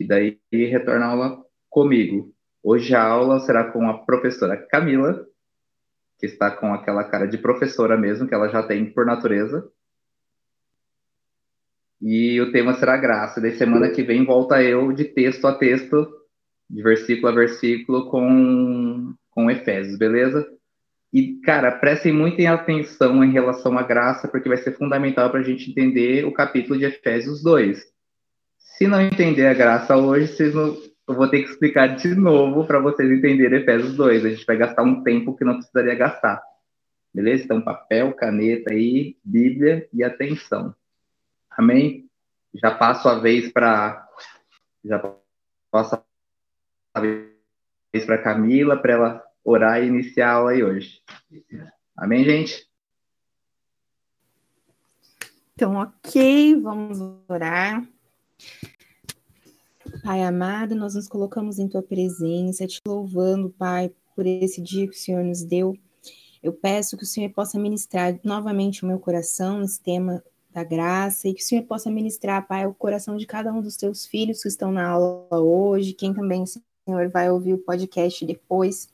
que daí retorna a aula comigo. Hoje a aula será com a professora Camila, que está com aquela cara de professora mesmo, que ela já tem por natureza. E o tema será graça. Daí semana que vem volta eu de texto a texto, de versículo a versículo, com, com Efésios, beleza? E, cara, prestem muita atenção em relação à graça, porque vai ser fundamental para a gente entender o capítulo de Efésios 2. Se não entender a graça hoje, vocês não, eu vou ter que explicar de novo para vocês entenderem Efésios 2. A gente vai gastar um tempo que não precisaria gastar. Beleza? Então, papel, caneta aí, Bíblia e atenção. Amém? Já passo a vez para. Já passo a vez para Camila, para ela orar e iniciar a aula aí hoje. Amém, gente? Então, ok, vamos orar. Pai amado, nós nos colocamos em tua presença, te louvando, Pai, por esse dia que o Senhor nos deu. Eu peço que o Senhor possa ministrar novamente o meu coração nesse tema da graça e que o Senhor possa ministrar, Pai, o coração de cada um dos teus filhos que estão na aula hoje, quem também, Senhor, vai ouvir o podcast depois.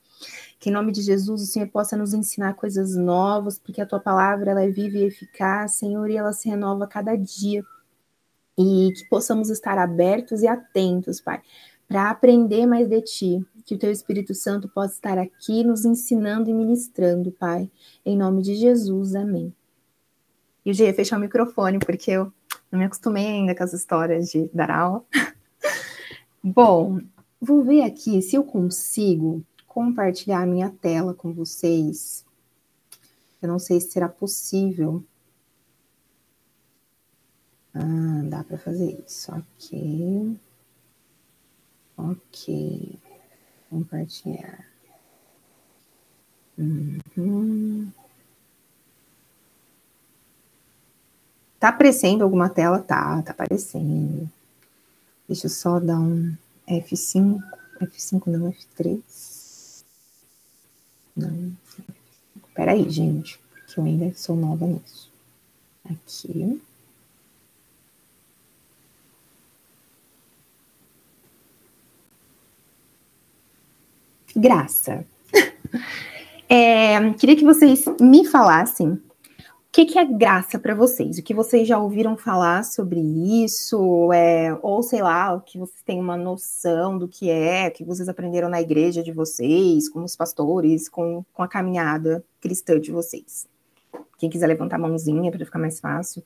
Que em nome de Jesus o Senhor possa nos ensinar coisas novas, porque a tua palavra ela é viva e eficaz, Senhor, e ela se renova a cada dia e que possamos estar abertos e atentos, Pai, para aprender mais de Ti, que o Teu Espírito Santo possa estar aqui nos ensinando e ministrando, Pai, em nome de Jesus, amém. E o G ia fechar o microfone, porque eu não me acostumei ainda com as histórias de dar aula. Bom, vou ver aqui se eu consigo compartilhar a minha tela com vocês. Eu não sei se será possível. Ah, dá para fazer isso. Ok. Ok. Compartilhar. Uhum. Tá aparecendo alguma tela? Tá, tá aparecendo. Deixa eu só dar um F5. F5 não, F3. Não. Peraí, gente, porque eu ainda sou nova nisso. Aqui. Graça. É, queria que vocês me falassem o que, que é graça para vocês, o que vocês já ouviram falar sobre isso, é, ou sei lá, o que vocês têm uma noção do que é, o que vocês aprenderam na igreja de vocês, com os pastores, com, com a caminhada cristã de vocês. Quem quiser levantar a mãozinha para ficar mais fácil.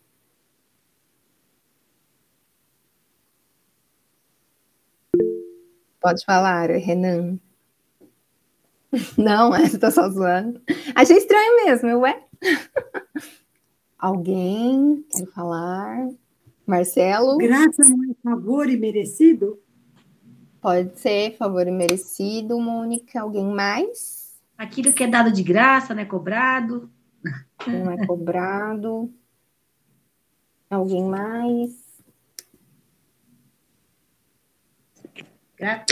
Pode falar, Renan. Não, essa tá só zoando. Achei estranho mesmo, ué. Alguém quer falar? Marcelo? Graça não é favor e merecido? Pode ser, favor e merecido, Mônica. Alguém mais? Aquilo que é dado de graça, não é cobrado. Não é cobrado. Alguém mais? Graça.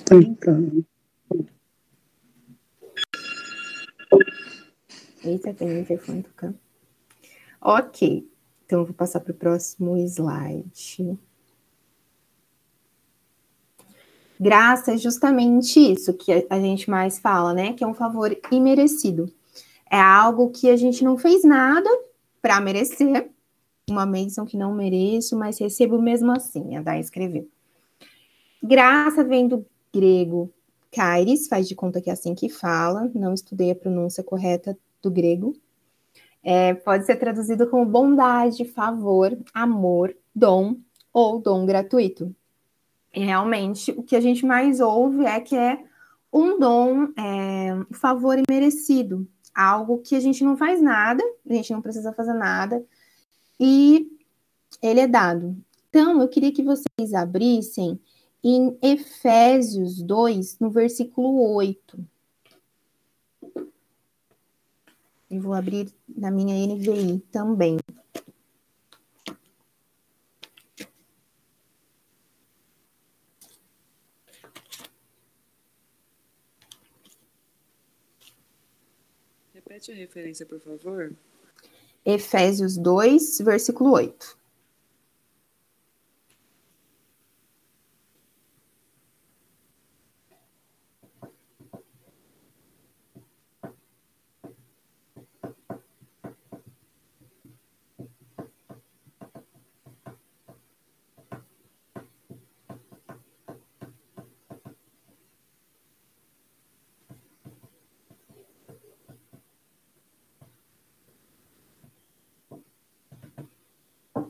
Eita, tem interfone tocando. Ok, então eu vou passar para o próximo slide. Graça é justamente isso que a gente mais fala, né? Que é um favor imerecido. É algo que a gente não fez nada para merecer, uma bênção que não mereço, mas recebo mesmo assim, a Dai escreveu. Graça vem do grego kairis, faz de conta que é assim que fala, não estudei a pronúncia correta do grego. É, pode ser traduzido como bondade, favor, amor, dom ou dom gratuito. E realmente o que a gente mais ouve é que é um dom, é, um favor imerecido, algo que a gente não faz nada, a gente não precisa fazer nada, e ele é dado. Então, eu queria que vocês abrissem em Efésios 2, no versículo 8. E vou abrir na minha NVI também. Repete a referência, por favor. Efésios 2, versículo 8.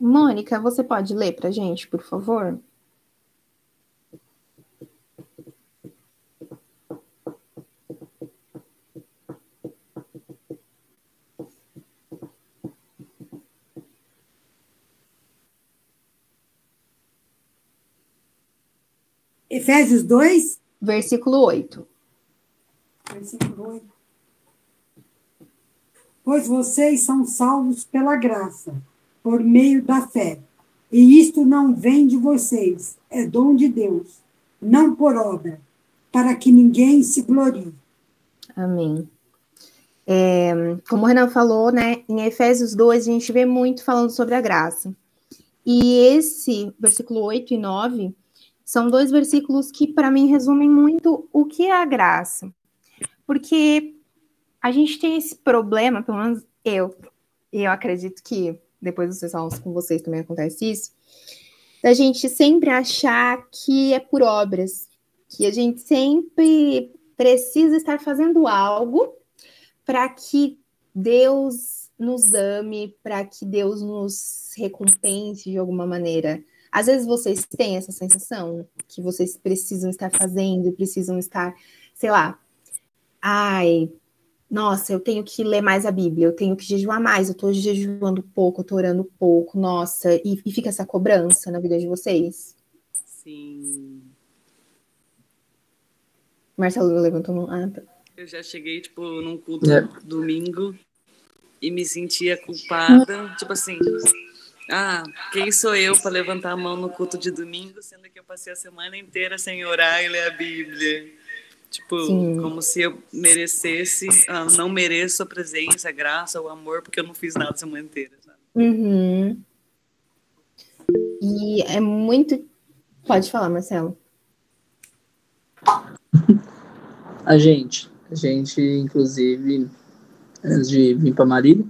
Mônica, você pode ler para gente, por favor? Efésios 2, Versículo 8. versículo 8. Pois vocês são salvos pela graça, por meio da fé. E isto não vem de vocês, é dom de Deus, não por obra, para que ninguém se glorie. Amém. É, como o Renan falou, né, em Efésios 2, a gente vê muito falando sobre a graça. E esse, versículo 8 e 9, são dois versículos que, para mim, resumem muito o que é a graça. Porque a gente tem esse problema, pelo menos eu, e eu acredito que depois dos falam com vocês também acontece isso, da gente sempre achar que é por obras, que a gente sempre precisa estar fazendo algo para que Deus nos ame, para que Deus nos recompense de alguma maneira. Às vezes vocês têm essa sensação que vocês precisam estar fazendo, precisam estar, sei lá, ai, nossa, eu tenho que ler mais a Bíblia, eu tenho que jejuar mais, eu tô jejuando pouco, eu tô orando pouco, nossa, e, e fica essa cobrança na vida de vocês. Sim. Marcelo levantou mão. Ah, tá. Eu já cheguei, tipo, num culto É. domingo e me sentia culpada. Tipo assim, ah, quem sou eu para levantar a mão no culto de domingo, sendo que eu passei a semana inteira sem orar e ler a Bíblia? Tipo, Sim. como se eu merecesse, ah, não mereço a presença, a graça, o amor, porque eu não fiz nada a semana inteira, sabe? Uhum. E é muito. Pode falar, Marcelo. A gente, a gente, inclusive, antes de vir para Marília,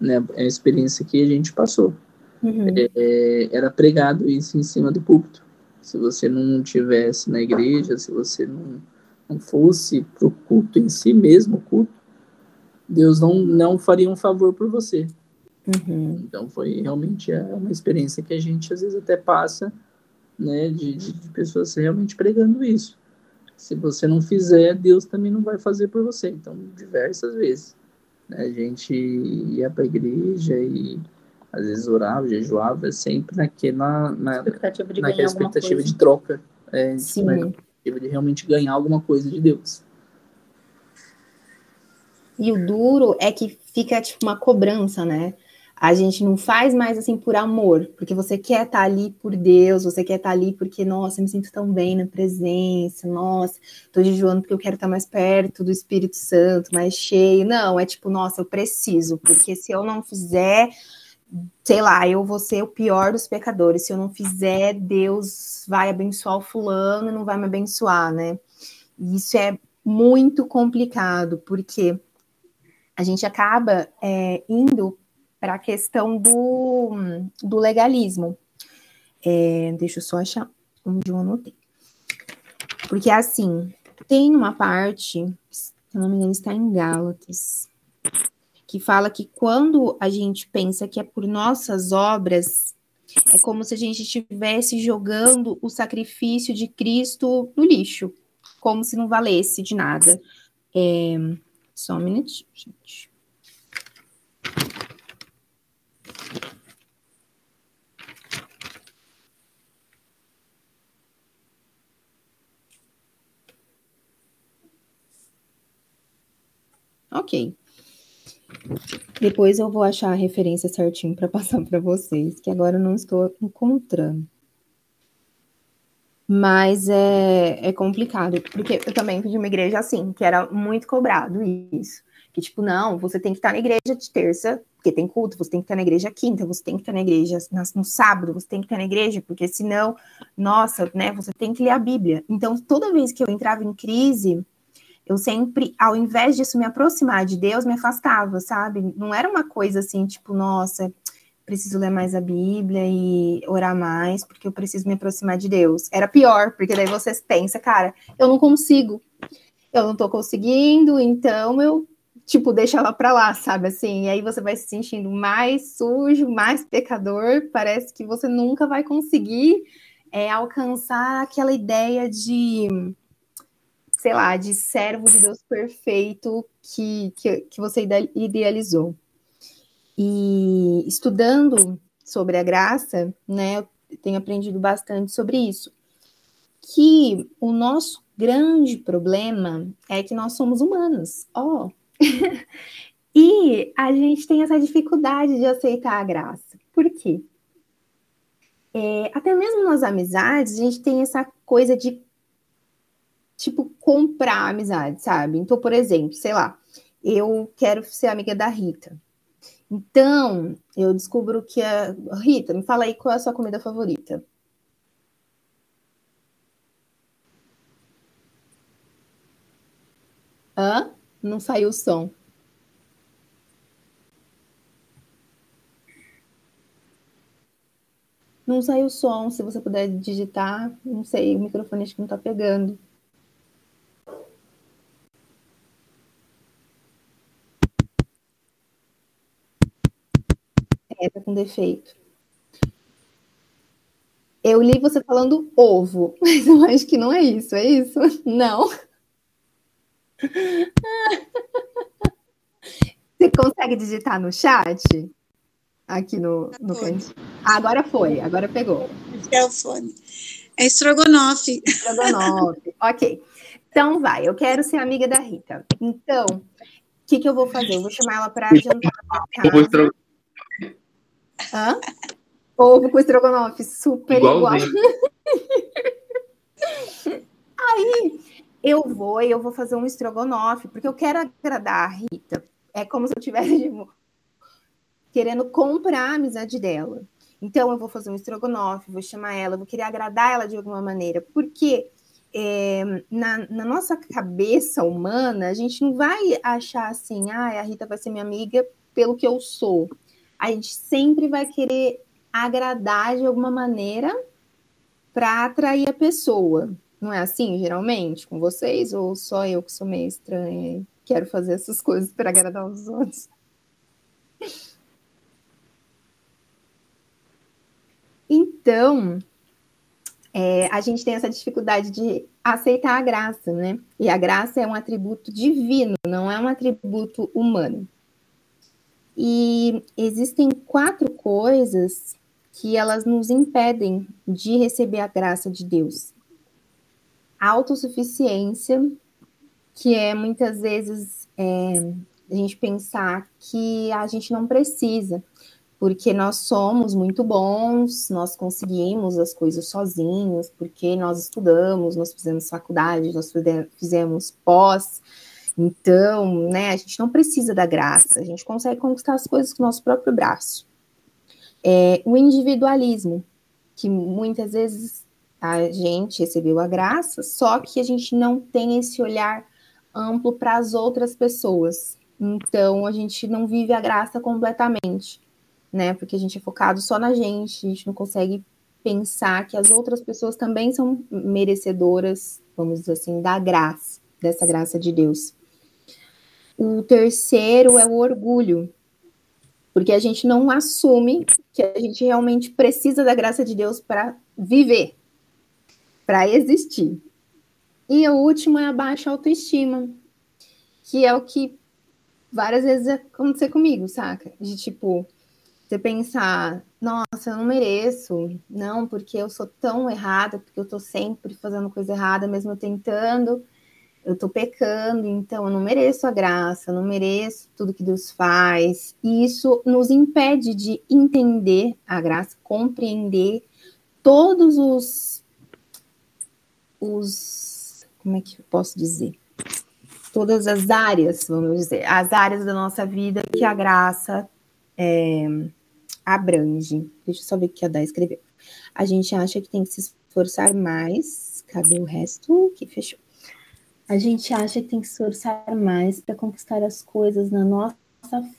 né, é a experiência que a gente passou. Uhum. É, era pregado isso em cima do púlpito. Se você não tivesse na igreja, se você não, não fosse pro culto em si mesmo, o culto, Deus não, não faria um favor por você. Uhum. Então foi realmente é uma experiência que a gente às vezes até passa, né, de, de, pessoas realmente pregando isso. Se você não fizer, Deus também não vai fazer por você. Então, diversas vezes, né, a gente ia para a igreja e às vezes orava, jejuava, sempre naquela, na, Expectativa de naquela expectativa de troca, é, Sim. na expectativa de realmente ganhar alguma coisa de Deus. E o duro é que fica tipo uma cobrança, né? A gente não faz mais assim por amor, porque você quer estar ali por Deus, você quer estar ali porque, nossa, eu me sinto tão bem na presença, nossa, tô jejuando porque eu quero estar mais perto do Espírito Santo, mais cheio. Não, é tipo, nossa, eu preciso, porque se eu não fizer, sei lá, eu vou ser o pior dos pecadores. Se eu não fizer, Deus vai abençoar o fulano e não vai me abençoar, né? E isso é muito complicado, porque a gente acaba é, indo para a questão do, do legalismo. É, deixa eu só achar onde eu anotei. Porque, assim, tem uma parte, se não me engano, está em Gálatas, que fala que quando a gente pensa que é por nossas obras, é como se a gente estivesse jogando o sacrifício de Cristo no lixo, como se não valesse de nada. É, só um minutinho, gente. Ok. Depois eu vou achar a referência certinho para passar para vocês, que agora eu não estou encontrando. Mas é, é complicado, porque eu também fui de uma igreja assim, que era muito cobrado isso. Que, tipo, não, você tem que estar na igreja de terça, porque tem culto, você tem que estar na igreja quinta, você tem que estar na igreja no sábado, você tem que estar na igreja, porque senão, nossa, né, você tem que ler a Bíblia. Então, toda vez que eu entrava em crise, eu sempre, ao invés disso me aproximar de Deus, me afastava, sabe? Não era uma coisa assim, tipo, nossa, preciso ler mais a Bíblia e orar mais, porque eu preciso me aproximar de Deus. Era pior, porque daí você pensa, cara, eu não consigo, eu não tô conseguindo, então eu tipo, deixa ela pra lá, sabe? Assim, e aí você vai se sentindo mais sujo, mais pecador. Parece que você nunca vai conseguir é, alcançar aquela ideia de, sei lá, de servo de Deus perfeito que, que, que você idealizou. E estudando sobre a graça, né, eu tenho aprendido bastante sobre isso. Que o nosso grande problema é que nós somos humanos. Ó, oh, e a gente tem essa dificuldade de aceitar a graça. Por quê? É, até mesmo nas amizades, a gente tem essa coisa de, tipo, comprar amizade, sabe? Então, por exemplo, sei lá, eu quero ser amiga da Rita. Então, eu descubro que a. Rita, me fala aí qual é a sua comida favorita. Hã? Não saiu o som. Não saiu o som, se você puder digitar, não sei, o microfone acho que não tá pegando. Com defeito. Eu li você falando ovo, mas eu acho que não é isso, é isso? Não. Você consegue digitar no chat? Aqui no, no canto. Ah, agora foi, agora pegou. É o fone. É estrogonofe. Estrogonofe, ok. Então vai, eu quero ser amiga da Rita. Então, o que, que eu vou fazer? Eu vou chamar ela para jantar Ovo Hã? Ovo com estrogonofe, super igual. Aí, eu vou e eu vou fazer um estrogonofe, porque eu quero agradar a Rita. É como se eu tivesse tipo, querendo comprar a amizade dela. Então, eu vou fazer um estrogonofe, vou chamar ela, vou querer agradar ela de alguma maneira. Porque é, na, na, nossa cabeça humana, a gente não vai achar assim, ah, a Rita vai ser minha amiga pelo que eu sou. A gente sempre vai querer agradar de alguma maneira para atrair a pessoa. Não é assim, geralmente, com vocês? Ou só eu que sou meio estranha e quero fazer essas coisas para agradar os outros? Então, é, a gente tem essa dificuldade de aceitar a graça, né? E a graça é um atributo divino, não é um atributo humano. E existem quatro coisas que elas nos impedem de receber a graça de Deus autossuficiência, que é muitas vezes é, a gente pensar que a gente não precisa, porque nós somos muito bons, nós conseguimos as coisas sozinhos, porque nós estudamos, nós fizemos faculdade, nós fizemos pós. Então, né, a gente não precisa da graça, a gente consegue conquistar as coisas com o nosso próprio braço. É, o individualismo, que muitas vezes a gente recebeu a graça, só que a gente não tem esse olhar amplo para as outras pessoas. Então a gente não vive a graça completamente, né? Porque a gente é focado só na gente, a gente não consegue pensar que as outras pessoas também são merecedoras, vamos dizer assim, da graça, dessa graça de Deus. O terceiro é o orgulho, porque a gente não assume que a gente realmente precisa da graça de Deus para viver, para existir. E o último é a baixa autoestima, que é o que várias vezes aconteceu comigo, saca? De tipo, você pensar, nossa, eu não mereço, não, porque eu sou tão errada, porque eu tô sempre fazendo coisa errada, mesmo tentando, eu tô pecando, então eu não mereço a graça, eu não mereço tudo que Deus faz. E isso nos impede de entender a graça, compreender todos os os. Como é que eu posso dizer? Todas as áreas, vamos dizer, as áreas da nossa vida que a graça é, abrange. Deixa eu só ver o que a Dá escreveu. A gente acha que tem que se esforçar mais. Cadê o resto? Que fechou. A gente acha que tem que se esforçar mais para conquistar as coisas na nossa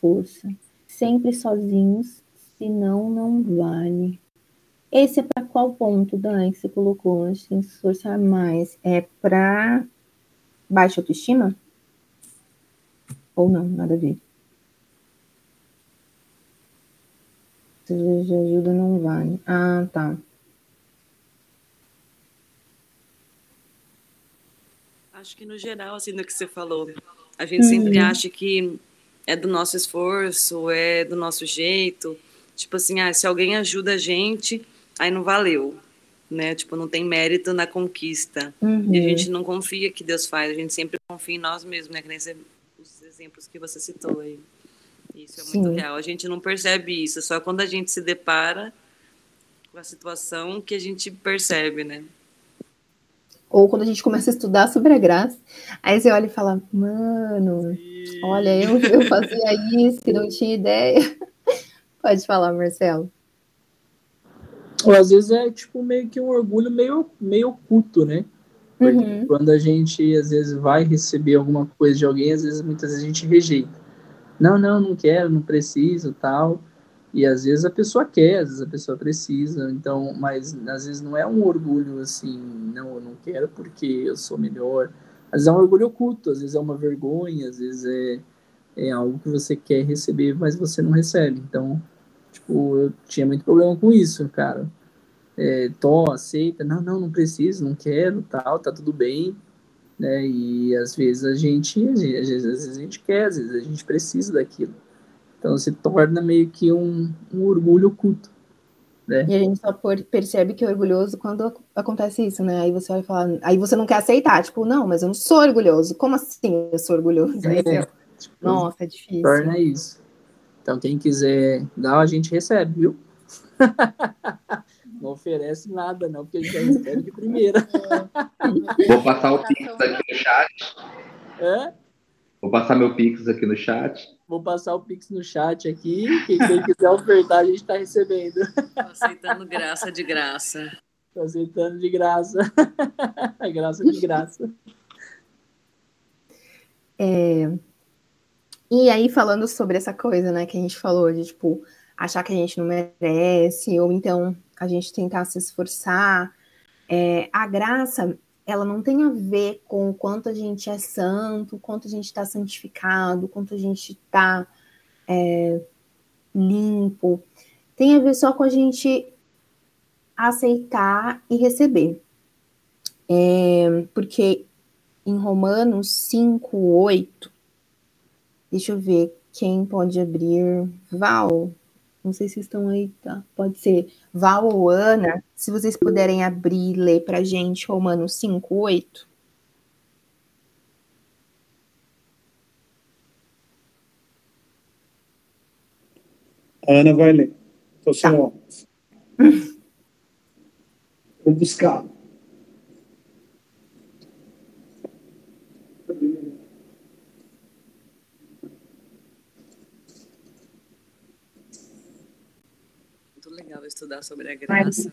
força, sempre sozinhos, senão não vale. Esse é para qual ponto, Dan, que você colocou? A gente tem que se esforçar mais. É para baixa autoestima? Ou não, nada a ver. Seja de ajuda não vale. Ah, tá. Acho que no geral, assim, do que você falou, a gente sempre acha que é do nosso esforço, é do nosso jeito. Tipo assim, ah, se alguém ajuda a gente, aí não valeu, né? Tipo, não tem mérito na conquista. Uhum. E a gente não confia que Deus faz, a gente sempre confia em nós mesmos, né? Que nem os exemplos que você citou aí. Isso é muito Sim. real. A gente não percebe isso, só quando a gente se depara com a situação que a gente percebe, né? Ou quando a gente começa a estudar sobre a graça, aí você olha e fala, mano, olha, eu, eu fazia isso e não tinha ideia. Pode falar, Marcelo. Ou às vezes é tipo meio que um orgulho meio, meio oculto, né? Porque Uhum. quando a gente às vezes vai receber alguma coisa de alguém, às vezes muitas vezes a gente rejeita. Não, não, não quero, não preciso, tal. E às vezes a pessoa quer, às vezes a pessoa precisa. Então, mas às vezes não é um orgulho assim, não, eu não quero porque eu sou melhor. Às vezes é um orgulho oculto, às vezes é uma vergonha, às vezes é, é algo que você quer receber, mas você não recebe. Então, tipo, eu tinha muito problema com isso, cara é, to, aceita, não, não, não preciso, não quero, tal, tá tudo bem, né? E às vezes a gente, às vezes, às vezes a gente quer, às vezes a gente precisa daquilo. Então se torna meio que um, um orgulho oculto. E a gente só por- percebe que é orgulhoso quando ac- acontece isso, né? Aí você vai falar, aí você não quer aceitar, tipo, não, mas eu não sou orgulhoso. Como assim eu sou orgulhoso? É, tipo, Nossa, é difícil. torna isso. Então quem quiser dar, a gente recebe, viu? não oferece nada, não, porque a gente já recebe de primeira. Vou passar o Pix aqui no chat. É? Vou passar meu Pix aqui no chat. Vou passar o Pix no chat aqui. Quem, quem quiser ofertar, a gente está recebendo. Tô aceitando graça de graça. Tô aceitando de graça. graça de graça. E aí, falando sobre essa coisa, né, que a gente falou de, tipo, achar que a gente não merece, ou então a gente tentar se esforçar, é, a graça, ela não tem a ver com o quanto a gente é santo, o quanto a gente está santificado, o quanto a gente está limpo. Tem a ver só com a gente aceitar e receber. É, porque em Romanos 5, 8, Deixa eu ver quem pode abrir. Val, não sei se estão aí, tá? Pode ser Val ou Ana. Se vocês puderem abrir e ler pra gente Romanos 5, 8. A Ana vai ler. Estou sem Tá. óculos. Vou buscar. Muito legal estudar sobre a graça,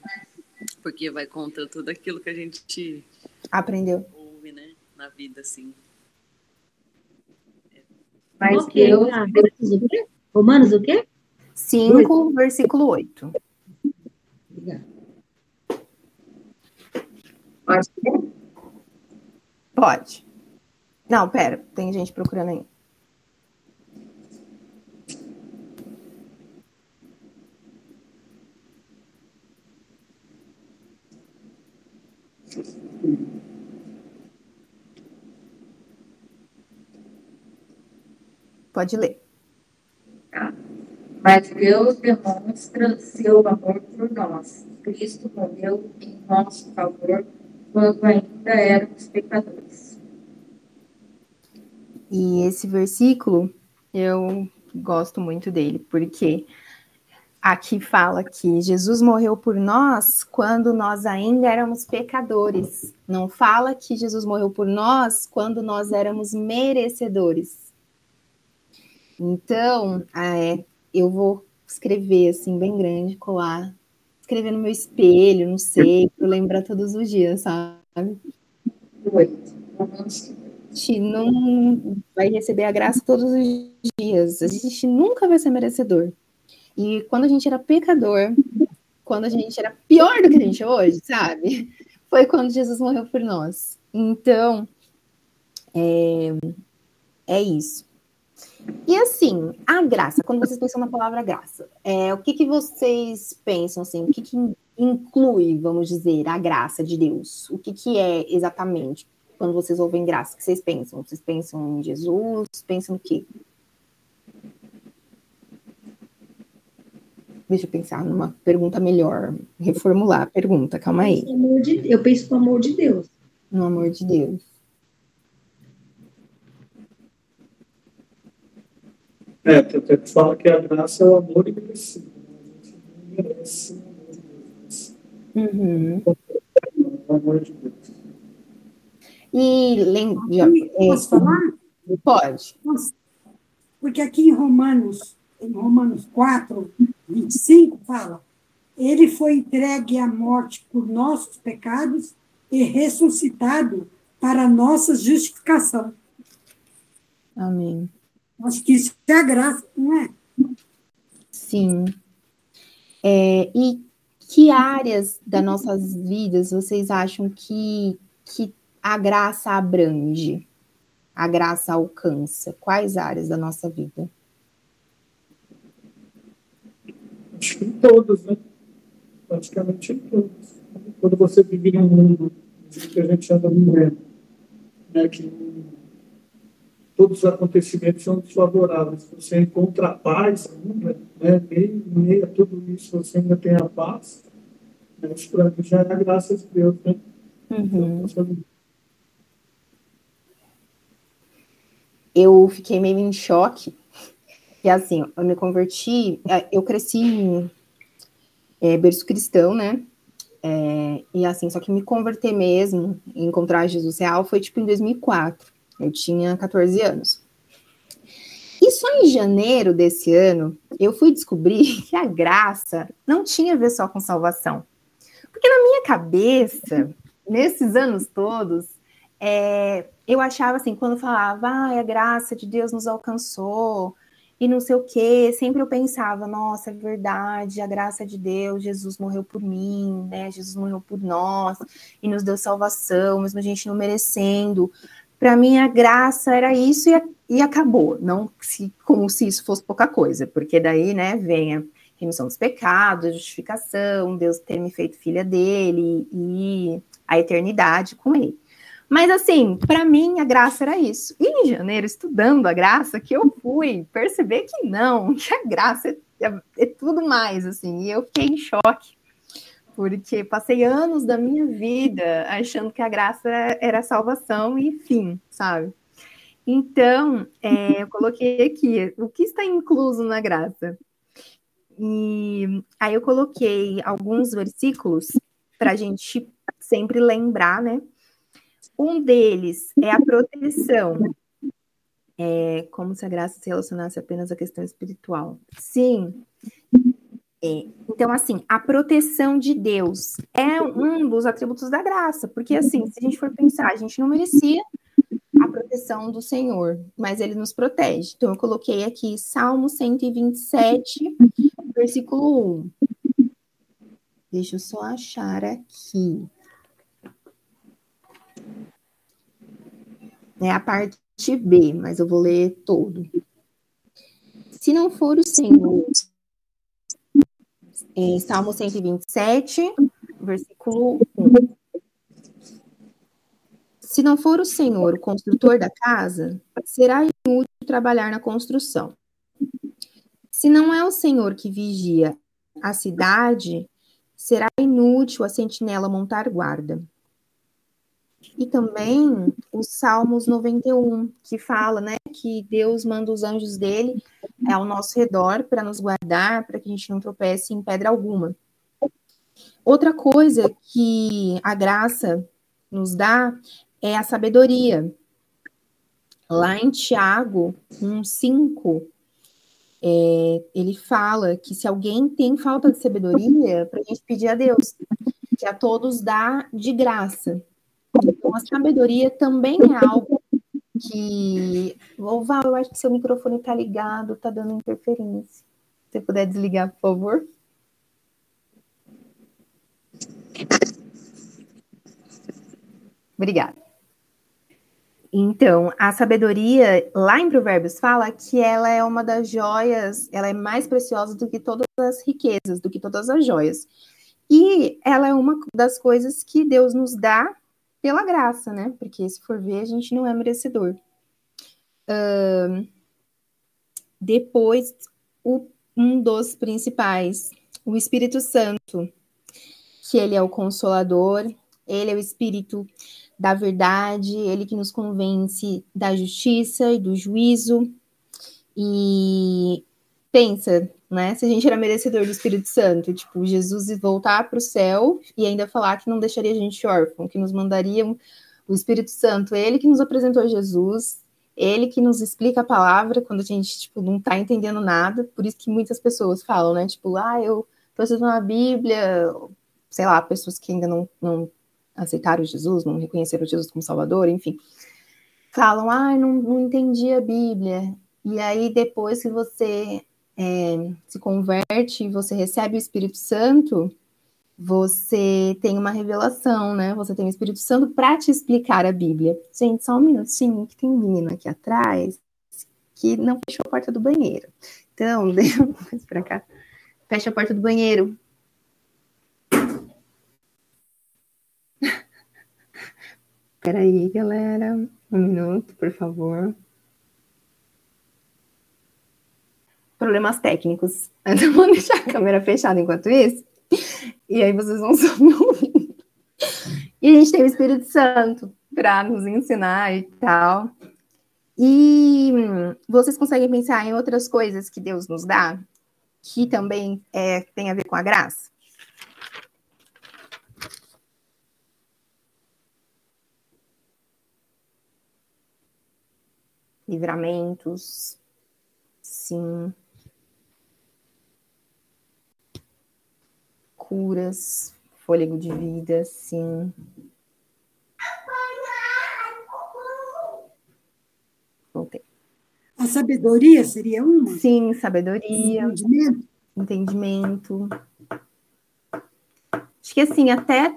porque vai contra tudo aquilo que a gente Aprendeu. ouve, né, na vida, assim. Mas Ok, Deus, tá. Romanos o quê? Romanos o quê? 5, versículo 8. Pode ser? Pode. Não, pera, tem gente procurando aí. Pode ler. Mas Deus demonstra seu amor por nós. Cristo morreu em nosso favor quando ainda éramos pecadores. E esse versículo eu gosto muito dele, porque aqui fala que Jesus morreu por nós quando nós ainda éramos pecadores. Não fala que Jesus morreu por nós quando nós éramos merecedores. Então, é, eu vou escrever assim, bem grande, colar, escrever no meu espelho, não sei, para lembrar todos os dias, sabe? A gente não vai receber a graça todos os dias. A gente nunca vai ser merecedor. E quando a gente era pecador, quando a gente era pior do que a gente é hoje, sabe? Foi quando Jesus morreu por nós. Então, é, é isso. E assim, a graça, quando vocês pensam na palavra graça, é, o que, que vocês pensam assim? O que, que inclui, vamos dizer, a graça de Deus? O que, que é exatamente quando vocês ouvem graça? O que vocês pensam? Vocês pensam em Jesus? Pensam no quê? Deixa eu pensar numa pergunta melhor. Reformular a pergunta, calma aí. Eu penso no amor de Deus. No amor de Deus. É, até fala que a graça é o amor imerecido. A gente não merece Uhum. o amor de Deus. E lembra. Posso falar? Pode. Porque aqui em Romanos, em Romanos 4, 25, fala: Ele foi entregue à morte por nossos pecados e ressuscitado para nossa justificação. Amém. Acho que isso é a graça, não é? Sim. É, e que áreas das nossas vidas vocês acham que, que a graça abrange? A graça alcança? Quais áreas da nossa vida? Acho que em todos, né? Praticamente em todos. Quando você vive num mundo que a gente anda vivendo, né, que todos os acontecimentos são desfavoráveis, você encontra a paz ainda, né, meio, meio a tudo isso, você ainda tem a paz, né, isso para mim já é a graça de Deus, né? Uhum. Eu fiquei meio em choque, e assim, eu me converti, é, eu cresci em é, berço cristão, né? É, e assim, só que me converter mesmo, encontrar Jesus real, foi tipo em 2004. Eu tinha 14 anos. E só em janeiro desse ano, eu fui descobrir que a graça não tinha a ver só com salvação. Porque na minha cabeça, nesses anos todos, é, eu achava assim, quando falava, ah, a graça de Deus nos alcançou, e não sei o quê, sempre eu pensava, nossa, é verdade, a graça de Deus, Jesus morreu por mim, né? Jesus morreu por nós e nos deu salvação, mesmo a gente não merecendo. Para mim, a graça era isso e, e acabou, não se, como se isso fosse pouca coisa, porque daí, né, vem a remissão dos pecados, justificação, Deus ter me feito filha dele e a eternidade com ele. Mas assim, para mim a graça era isso. E em janeiro, estudando a graça, que eu fui perceber que não, que a graça é, é, é tudo mais, assim. E eu fiquei em choque, porque passei anos da minha vida achando que a graça era salvação e fim, sabe? Então, é, eu coloquei aqui o que está incluso na graça. E aí eu coloquei alguns versículos para a gente sempre lembrar, né? Um deles é a proteção. É, como se a graça se relacionasse apenas à questão espiritual. Sim. É, então, assim, a proteção de Deus é um dos atributos da graça, porque, assim, se a gente for pensar, a gente não merecia a proteção do Senhor, mas ele nos protege. Então, eu coloquei aqui Salmo 127, versículo 1. Deixa eu só achar aqui. É a parte B, mas eu vou ler todo. Se não for o Senhor, em Salmo 127, versículo 1. Se não for o Senhor o construtor da casa, será inútil trabalhar na construção. Se não é o Senhor que vigia a cidade, será inútil a sentinela montar guarda. E também os Salmos 91, que fala, né, que Deus manda os anjos dele ao nosso redor para nos guardar, para que a gente não tropece em pedra alguma. Outra coisa que a graça nos dá é a sabedoria. Lá em Tiago 1,5, é, ele fala que se alguém tem falta de sabedoria, para a gente pedir a Deus, que a todos dá de graça. Então, a sabedoria também é algo que. Ô, Val, eu acho que seu microfone está ligado, está dando interferência. Se você puder desligar, por favor. Obrigada. Então, a sabedoria, lá em Provérbios, fala que ela é uma das joias, ela é mais preciosa do que todas as riquezas, do que todas as joias. E ela é uma das coisas que Deus nos dá pela graça, né? Porque se for ver, a gente não é merecedor. Uh, depois, o, um dos principais, o Espírito Santo, que ele é o consolador, ele é o Espírito da verdade, ele que nos convence da justiça e do juízo. E pensa, né? Se a gente era merecedor do Espírito Santo, tipo, Jesus voltar para o céu e ainda falar que não deixaria a gente órfão, que nos mandaria o Espírito Santo, ele que nos apresentou Jesus, ele que nos explica a palavra quando a gente, tipo, não tá entendendo nada, por isso que muitas pessoas falam, né? Tipo, ah, eu tô estudando a Bíblia, sei lá, pessoas que ainda não, não aceitaram Jesus, não reconheceram Jesus como Salvador, enfim, falam, ah, não, não entendi a Bíblia. E aí, depois que você é, se converte você recebe o Espírito Santo, você tem uma revelação, né? Você tem o Espírito Santo para te explicar a Bíblia. Gente, só um minutinho, que tem um menino aqui atrás que não fechou a porta do banheiro. Então, deixa para cá. Fecha a porta do banheiro. Peraí, galera. Um minuto, por favor. Problemas técnicos. Então, vou deixar a câmera fechada enquanto isso. E aí vocês vão só. E a gente tem o Espírito Santo para nos ensinar e tal. E vocês conseguem pensar em outras coisas que Deus nos dá, que também é, tem a ver com a graça? livramentos, sim. Curas, fôlego de vida, sim. Voltei. A sabedoria seria uma? Sim, sabedoria. Entendimento. Entendimento. Acho que assim, até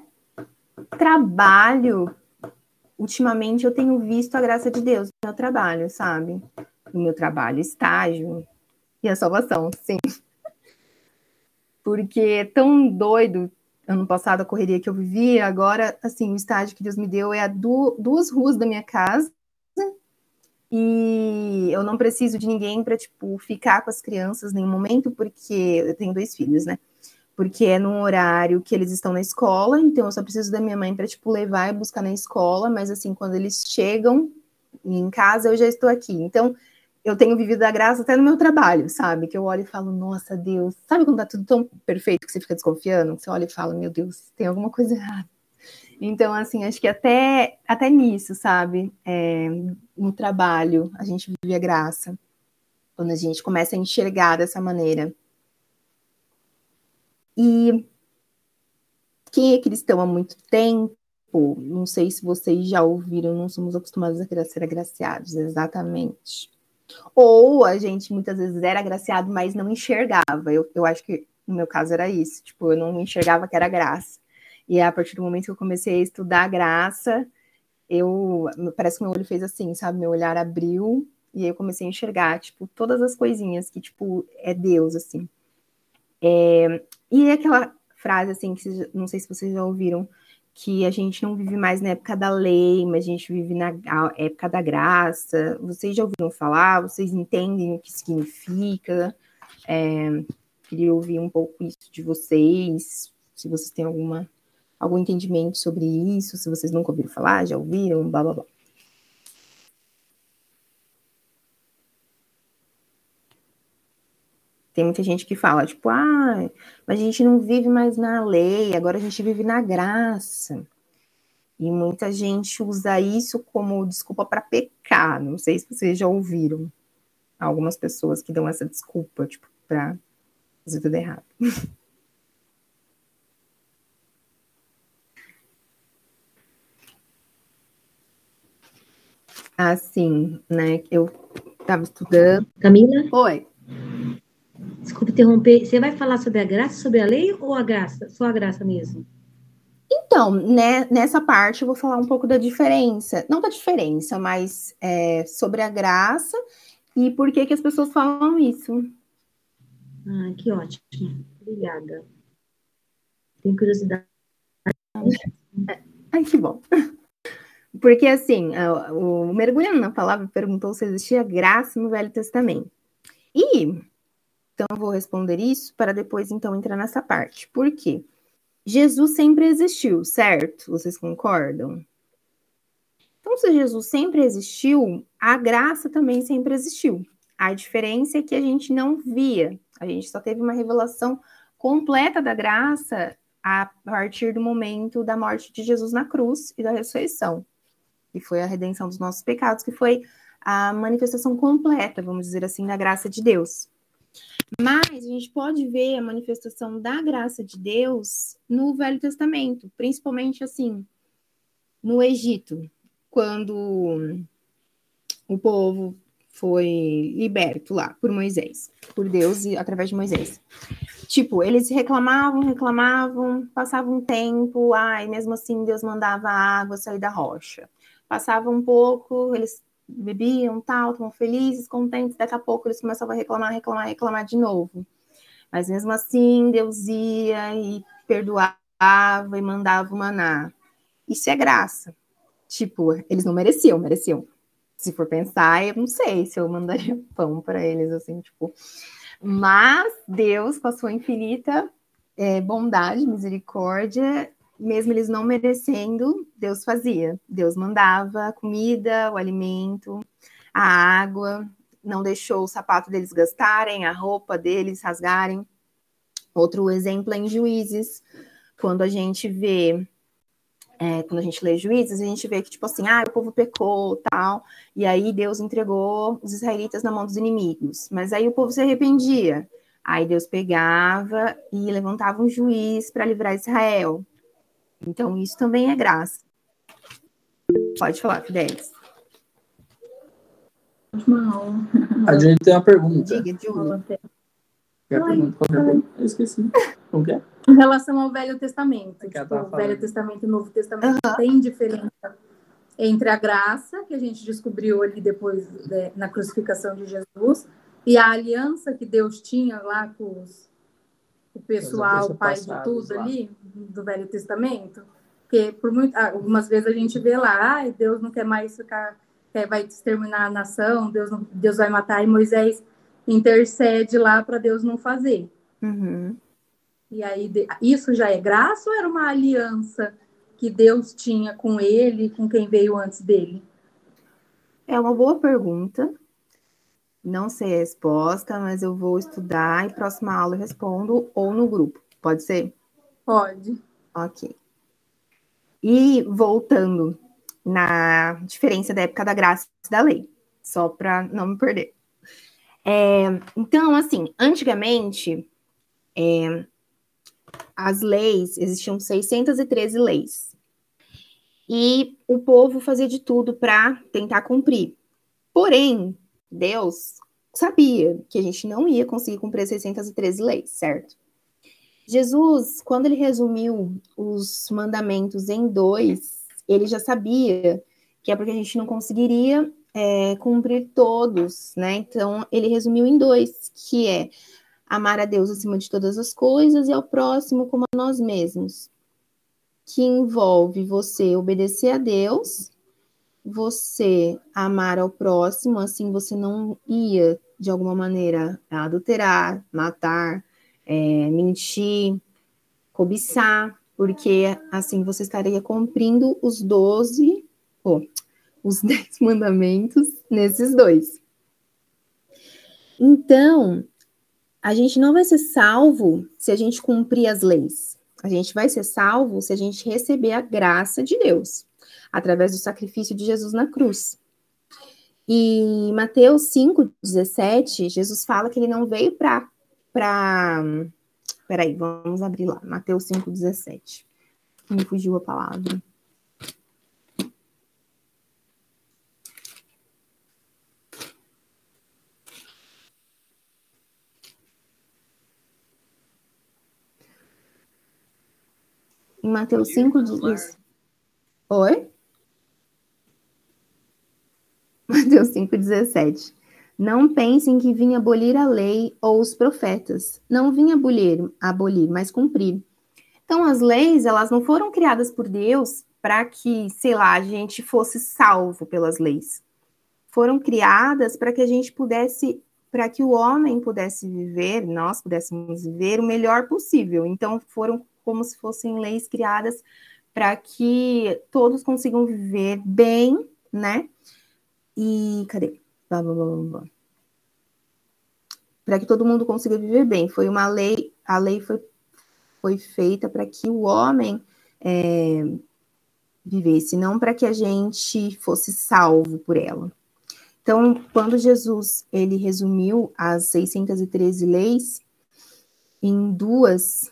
trabalho ultimamente eu tenho visto a graça de Deus no meu trabalho, sabe? No meu trabalho, estágio e a salvação, sim. Porque é tão doido ano passado a correria que eu vivia, agora, assim, o estágio que Deus me deu é a du duas ruas da minha casa e eu não preciso de ninguém para, tipo, ficar com as crianças em nenhum momento, porque eu tenho dois filhos, né? porque é num horário que eles estão na escola, então eu só preciso da minha mãe para tipo levar e buscar na escola, mas assim, quando eles chegam em casa, eu já estou aqui. Então, eu tenho vivido a graça até no meu trabalho, sabe? Que eu olho e falo, nossa, Deus. Sabe quando tá tudo tão perfeito que você fica desconfiando? Você olha e fala, meu Deus, tem alguma coisa errada. Então, assim, acho que até, até nisso, sabe? É, no trabalho, a gente vive a graça. Quando a gente começa a enxergar dessa maneira. E quem é cristão há muito tempo, não sei se vocês já ouviram, não somos acostumados a ser agraciados, exatamente. Ou a gente muitas vezes era agraciado, mas não enxergava. Eu, eu acho que no meu caso era isso, tipo, eu não enxergava que era graça. E a partir do momento que eu comecei a estudar a graça, eu parece que meu olho fez assim, sabe? Meu olhar abriu e aí eu comecei a enxergar, tipo, todas as coisinhas que, tipo, é Deus, assim. É, e aquela frase, assim, que não sei se vocês já ouviram, que a gente não vive mais na época da lei, mas a gente vive na época da graça. Vocês já ouviram falar? Vocês entendem o que significa? É, queria ouvir um pouco isso de vocês, se vocês têm alguma, algum entendimento sobre isso, se vocês nunca ouviram falar, já ouviram, blá blá blá. Tem muita gente que fala, tipo, ah, mas a gente não vive mais na lei, agora a gente vive na graça. E muita gente usa isso como desculpa para pecar. Não sei se vocês já ouviram algumas pessoas que dão essa desculpa, tipo, para fazer tudo errado. assim, né? Eu estava estudando. Camila? Oi. Desculpe interromper. Você vai falar sobre a graça, sobre a lei ou a graça? Só a graça mesmo? Então, né, nessa parte eu vou falar um pouco da diferença, não da diferença, mas é, sobre a graça e por que, que as pessoas falam isso. Ah, que ótimo. Obrigada. Tenho curiosidade. Ai, que bom. Porque, assim, o mergulhando na palavra perguntou se existia graça no Velho Testamento. E, então, eu vou responder isso para depois, então, entrar nessa parte. Por quê? Jesus sempre existiu, certo? Vocês concordam? Então, se Jesus sempre existiu, a graça também sempre existiu. A diferença é que a gente não via, a gente só teve uma revelação completa da graça a partir do momento da morte de Jesus na cruz e da ressurreição, que foi a redenção dos nossos pecados, que foi a manifestação completa, vamos dizer assim, da graça de Deus. Mas a gente pode ver a manifestação da graça de Deus no Velho Testamento, principalmente assim, no Egito, quando o povo foi liberto lá por Moisés, por Deus e através de Moisés. Tipo, eles reclamavam, reclamavam, passava um tempo, ai, mesmo assim Deus mandava a água sair da rocha. Passava um pouco, eles bebiam, tal, estavam felizes, contentes, daqui a pouco eles começavam a reclamar, reclamar, reclamar de novo. Mas mesmo assim, Deus ia e perdoava e mandava o maná. Isso é graça. Tipo, eles não mereciam, mereciam. Se for pensar, eu não sei se eu mandaria pão para eles, assim, tipo. Mas Deus, com a sua infinita é, bondade, misericórdia, mesmo eles não merecendo, Deus fazia. Deus mandava a comida, o alimento, a água, não deixou o sapato deles gastarem, a roupa deles rasgarem. Outro exemplo é em Juízes, quando a gente vê, é, quando a gente lê Juízes, a gente vê que, tipo assim, ah, o povo pecou, tal, e aí Deus entregou os israelitas na mão dos inimigos. Mas aí o povo se arrependia. Aí Deus pegava e levantava um juiz para livrar Israel. Então, isso também é graça. Pode falar, Fidelis. A gente tem uma pergunta. Diga, Júlia. Quer pergunta? Qual é pergunta? Eu esqueci. Como que é? Em relação ao Velho Testamento. Ela Tipo, o Velho. Testamento e o Novo Testamento tem diferença entre a graça, que a gente descobriu ali depois né, na crucificação de Jesus, e a aliança que Deus tinha lá com os, o pessoal, o pai de tudo lá. ali, do Velho Testamento. Porque por muito, ah, algumas vezes a gente vê lá, ai, Deus não quer mais ficar, vai exterminar a nação, Deus, não, Deus vai matar, e Moisés intercede lá para Deus não fazer. Uhum. E aí, isso já é graça ou era uma aliança que Deus tinha com ele com quem veio antes dele? É uma boa pergunta. Não sei a resposta, mas eu vou estudar e próxima aula eu respondo ou no grupo. Pode ser? Pode. Ok. E voltando na diferença da época da graça e da lei, só para não me perder. É, então, assim, antigamente, é, as leis, existiam 613 leis. E o povo fazia de tudo para tentar cumprir. Porém, Deus sabia que a gente não ia conseguir cumprir as 613 leis, certo? Jesus, quando ele resumiu os mandamentos em dois, ele já sabia que é porque a gente não conseguiria é, cumprir todos, né? Então, ele resumiu em dois, que é amar a Deus acima de todas as coisas e ao próximo como a nós mesmos, que envolve você obedecer a Deus, você amar ao próximo, assim você não ia, de alguma maneira, adulterar, matar, é, mentir, cobiçar, porque assim você estaria cumprindo os 12, oh, os 10 mandamentos nesses dois. Então, a gente não vai ser salvo se a gente cumprir as leis. A gente vai ser salvo se a gente receber a graça de Deus, através do sacrifício de Jesus na cruz. E Mateus 5,17, Jesus fala que ele não veio para. Pra... Peraí, vamos abrir lá. Mateus 5,17. Me fugiu a palavra. em Mateus 5, diz... Oi? Mateus 5,17. Não pensem que vim abolir a lei ou os profetas. Não vim abolir, abolir, mas cumprir. Então, as leis, elas não foram criadas por Deus para que, sei lá, a gente fosse salvo pelas leis. Foram criadas para que a gente pudesse, para que o homem pudesse viver, nós pudéssemos viver o melhor possível. Então, foram como se fossem leis criadas para que todos consigam viver bem, né? E cadê? Para que todo mundo consiga viver bem. Foi uma lei, a lei foi, foi feita para que o homem é, vivesse, não para que a gente fosse salvo por ela. Então, quando Jesus ele resumiu as 613 leis em duas,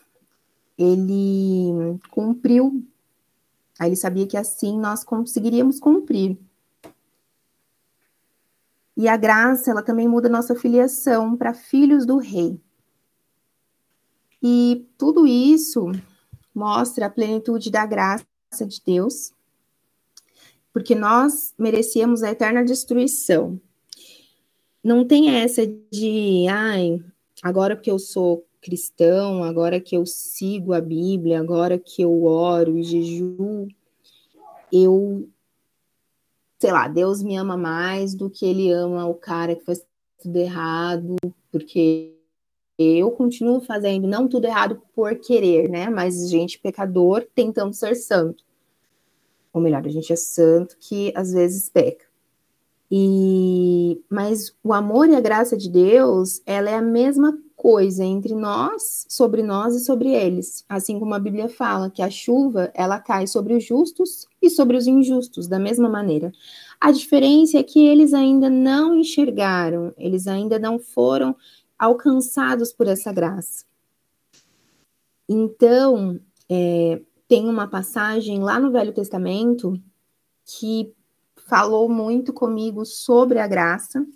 ele cumpriu. Aí ele sabia que assim nós conseguiríamos cumprir. E a graça, ela também muda nossa filiação para filhos do rei. E tudo isso mostra a plenitude da graça de Deus, porque nós merecíamos a eterna destruição. Não tem essa de, ai, agora que eu sou cristão, agora que eu sigo a Bíblia, agora que eu oro e jejuo, eu sei lá, Deus me ama mais do que ele ama o cara que faz tudo errado, porque eu continuo fazendo não tudo errado por querer, né? Mas gente pecador tentando ser santo. Ou melhor, a gente é santo que às vezes peca. E mas o amor e a graça de Deus, ela é a mesma coisa entre nós, sobre nós e sobre eles. Assim como a Bíblia fala que a chuva, ela cai sobre os justos e sobre os injustos, da mesma maneira. A diferença é que eles ainda não enxergaram, eles ainda não foram alcançados por essa graça. Então, é, tem uma passagem lá no Velho Testamento que falou muito comigo sobre a graça,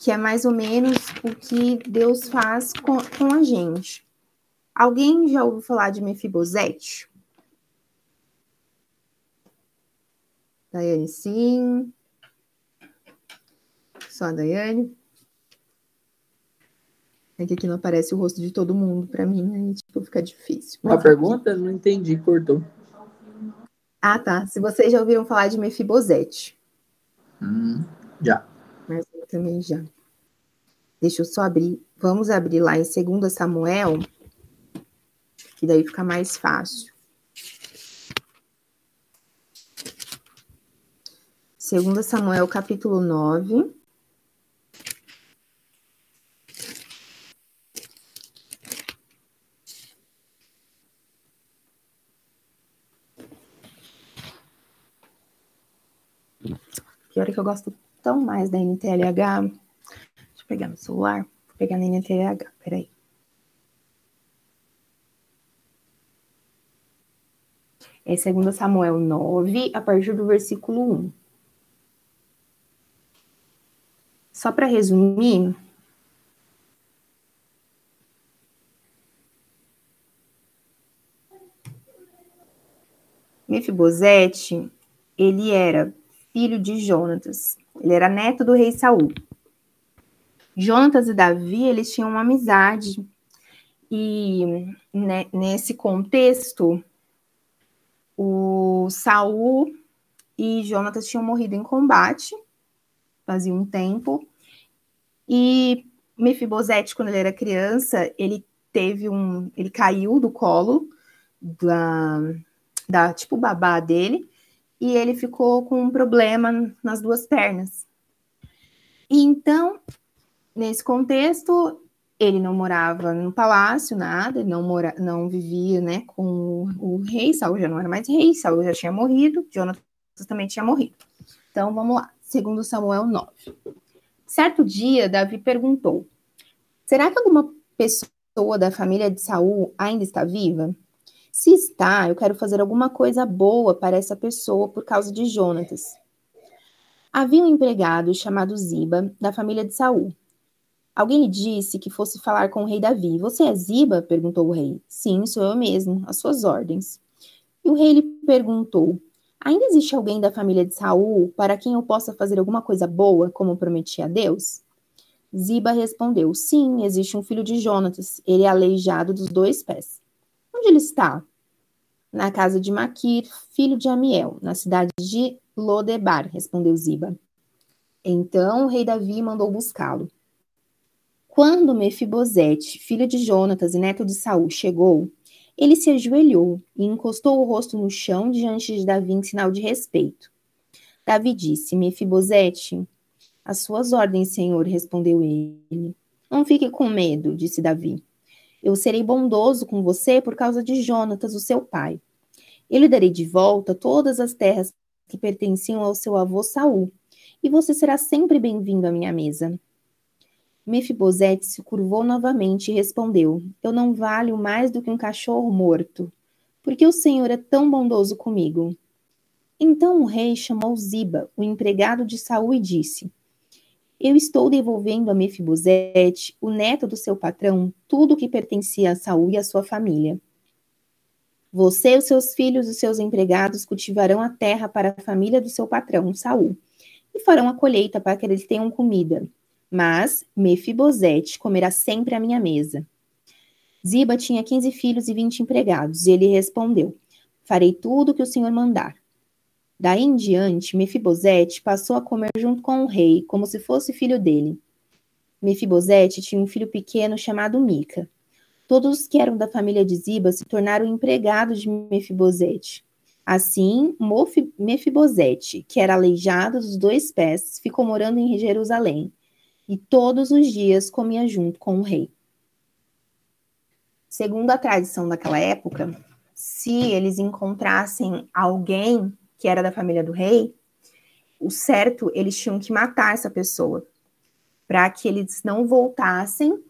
que é mais ou menos o que Deus faz com, com a gente. Alguém já ouviu falar de Mefibosete? Daiane, sim. Só a Daiane. É que aqui não aparece o rosto de todo mundo para mim, aí tipo, fica difícil. Uma pergunta? Não entendi, cortou. Ah, tá. Se vocês já ouviram falar de Mefibosete. Hum, já também já. Deixa eu só abrir. Vamos abrir lá em 2 Samuel, que daí fica mais fácil. 2 Samuel, capítulo 9. Pior é que eu gosto tão mais da NTLH. Deixa eu pegar no celular, vou pegar na NTLH, peraí. É 2 Samuel 9, a partir do versículo 1. Só para resumir, Mefibosete, ele era filho de Jonatas, ele era neto do rei Saul. Jonatas e Davi, eles tinham uma amizade. E né, nesse contexto, o Saul e Jonatas tinham morrido em combate, fazia um tempo. E Mefibosete, quando ele era criança, ele teve um, ele caiu do colo da, da tipo babá dele e ele ficou com um problema nas duas pernas. E então, nesse contexto, ele não morava no palácio, nada, não, mora, não vivia né, com o, o rei, Saul já não era mais rei, Saul já tinha morrido, Jonatas também tinha morrido. Então, vamos lá, segundo Samuel 9. Certo dia, Davi perguntou, será que alguma pessoa da família de Saul ainda está viva? Se está, eu quero fazer alguma coisa boa para essa pessoa por causa de Jonatas. Havia um empregado chamado Ziba, da família de Saul. Alguém lhe disse que fosse falar com o rei Davi. Você é Ziba? perguntou o rei. Sim, sou eu mesmo, às suas ordens. E o rei lhe perguntou: Ainda existe alguém da família de Saul para quem eu possa fazer alguma coisa boa, como prometi a Deus? Ziba respondeu: Sim, existe um filho de Jonatas. Ele é aleijado dos dois pés. Onde ele está? Na casa de Maquir, filho de Amiel, na cidade de Lodebar, respondeu Ziba. Então o rei Davi mandou buscá-lo. Quando Mefibosete, filho de Jonatas e neto de Saul, chegou, ele se ajoelhou e encostou o rosto no chão diante de Davi em sinal de respeito. Davi disse: Mefibosete, as suas ordens, senhor, respondeu ele. Não fique com medo, disse Davi. Eu serei bondoso com você por causa de Jonatas, o seu pai. Eu lhe darei de volta todas as terras que pertenciam ao seu avô Saul, e você será sempre bem-vindo à minha mesa. Mefibosete se curvou novamente e respondeu: Eu não valho mais do que um cachorro morto. porque o Senhor é tão bondoso comigo? Então o rei chamou Ziba, o empregado de Saul, e disse: Eu estou devolvendo a Mefibosete, o neto do seu patrão, tudo o que pertencia a Saul e à sua família. Você, os seus filhos e os seus empregados cultivarão a terra para a família do seu patrão, Saul, e farão a colheita para que eles tenham comida mas Mefibosete comerá sempre à minha mesa. Ziba tinha quinze filhos e vinte empregados, e ele respondeu: Farei tudo o que o senhor mandar. Daí em diante, Mefibosete passou a comer junto com o rei, como se fosse filho dele. Mefibosete tinha um filho pequeno chamado Mica. Todos os que eram da família de Ziba se tornaram empregados de Mefibosete. Assim, Mefibosete, que era aleijado dos dois pés, ficou morando em Jerusalém e todos os dias comia junto com o rei. Segundo a tradição daquela época, se eles encontrassem alguém que era da família do rei, o certo, eles tinham que matar essa pessoa, para que eles não voltassem,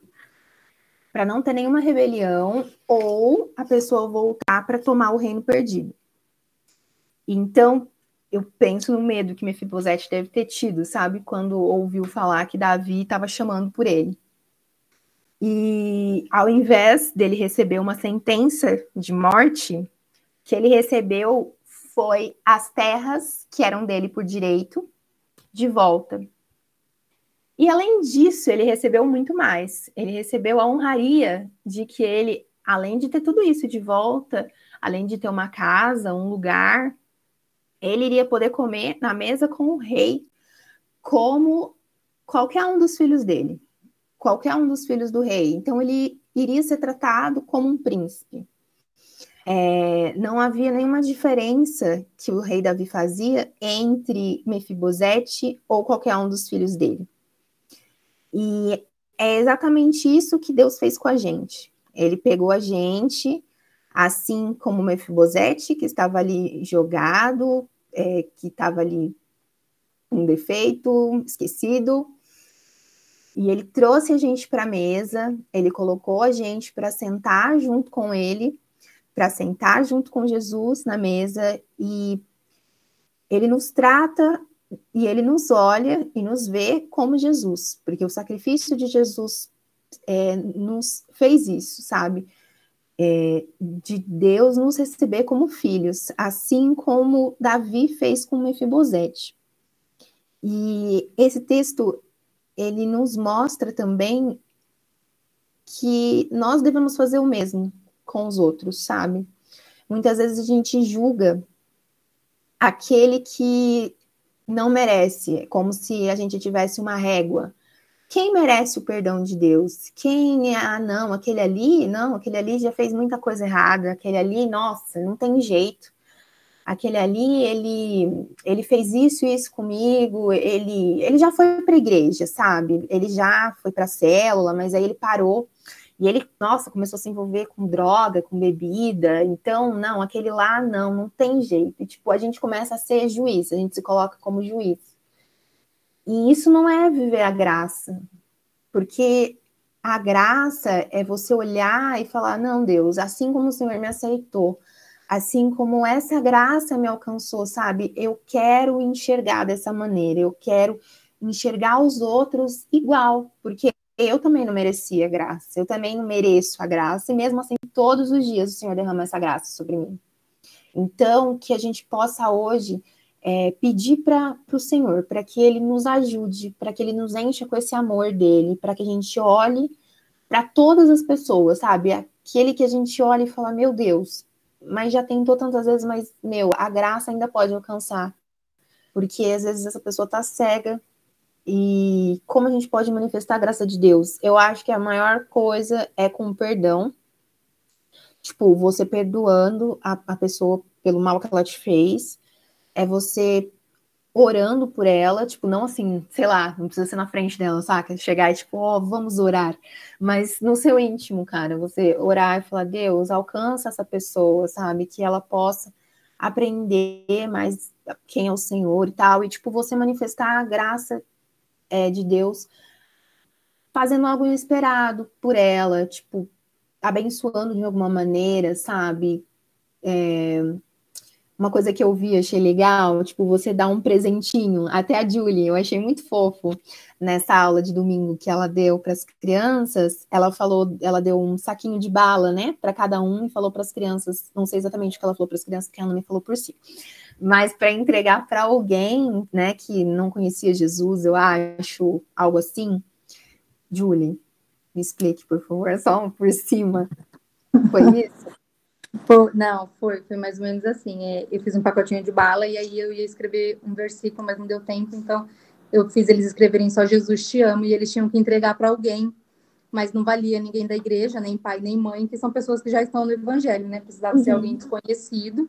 para não ter nenhuma rebelião, ou a pessoa voltar para tomar o reino perdido. Então, eu penso no medo que Mefibosete deve ter tido, sabe? Quando ouviu falar que Davi estava chamando por ele. E ao invés dele receber uma sentença de morte, que ele recebeu foi as terras que eram dele por direito de volta. E além disso, ele recebeu muito mais. Ele recebeu a honraria de que ele, além de ter tudo isso de volta, além de ter uma casa, um lugar, ele iria poder comer na mesa com o rei, como qualquer um dos filhos dele, qualquer um dos filhos do rei. Então, ele iria ser tratado como um príncipe. É, não havia nenhuma diferença que o rei Davi fazia entre Mefibosete ou qualquer um dos filhos dele. E é exatamente isso que Deus fez com a gente. Ele pegou a gente assim como Mefibosete, que estava ali jogado, é, que estava ali um defeito, esquecido, e ele trouxe a gente para a mesa, ele colocou a gente para sentar junto com ele, para sentar junto com Jesus na mesa, e ele nos trata e ele nos olha e nos vê como Jesus, porque o sacrifício de Jesus é, nos fez isso, sabe? é, de Deus nos receber como filhos, assim como Davi fez com Mefibosete. E esse texto ele nos mostra também que nós devemos fazer o mesmo com os outros, sabe? Muitas vezes a gente julga aquele que não merece, é como se a gente tivesse uma régua quem merece o perdão de Deus? Quem é, ah, não, aquele ali, não, aquele ali já fez muita coisa errada, aquele ali, nossa, não tem jeito. Aquele ali, ele, ele fez isso e isso comigo, ele, ele já foi para a igreja, sabe? Ele já foi para a célula, mas aí ele parou e ele, nossa, começou a se envolver com droga, com bebida. Então, não, aquele lá não, não tem jeito. E, tipo, a gente começa a ser juiz, a gente se coloca como juiz. E isso não é viver a graça, porque a graça é você olhar e falar: não, Deus, assim como o Senhor me aceitou, assim como essa graça me alcançou, sabe? Eu quero enxergar dessa maneira, eu quero enxergar os outros igual, porque eu também não merecia graça, eu também não mereço a graça, e mesmo assim, todos os dias o Senhor derrama essa graça sobre mim. Então, que a gente possa hoje é, pedir para o Senhor, para que Ele nos ajude, para que Ele nos encha com esse amor dele, para que a gente olhe para todas as pessoas, sabe? Aquele que a gente olha e fala, meu Deus, mas já tentou tantas vezes, mas, meu, a graça ainda pode alcançar. Porque às vezes essa pessoa está cega. E como a gente pode manifestar a graça de Deus? Eu acho que a maior coisa é com perdão. Tipo, você perdoando a, a pessoa pelo mal que ela te fez. É você orando por ela, tipo, não assim, sei lá, não precisa ser na frente dela, saca? Chegar e tipo, ó, oh, vamos orar. Mas no seu íntimo, cara, você orar e falar, Deus, alcança essa pessoa, sabe? Que ela possa aprender mais quem é o Senhor e tal. E, tipo, você manifestar a graça é, de Deus fazendo algo inesperado por ela, tipo, abençoando de alguma maneira, sabe? É, uma coisa que eu vi, achei legal, tipo, você dá um presentinho, até a Julie, eu achei muito fofo nessa aula de domingo que ela deu para as crianças, ela falou, ela deu um saquinho de bala, né, para cada um e falou para as crianças, não sei exatamente o que ela falou para as crianças, porque ela não me falou por si, mas para entregar para alguém, né, que não conhecia Jesus, eu acho, algo assim. Julie, me explique, por favor, só por cima. Foi isso? Foi, não, foi, foi mais ou menos assim. É, eu fiz um pacotinho de bala e aí eu ia escrever um versículo, mas não deu tempo, então eu fiz eles escreverem só Jesus te amo e eles tinham que entregar para alguém, mas não valia ninguém da igreja, nem pai, nem mãe, que são pessoas que já estão no evangelho, né? Precisava uhum. ser alguém desconhecido,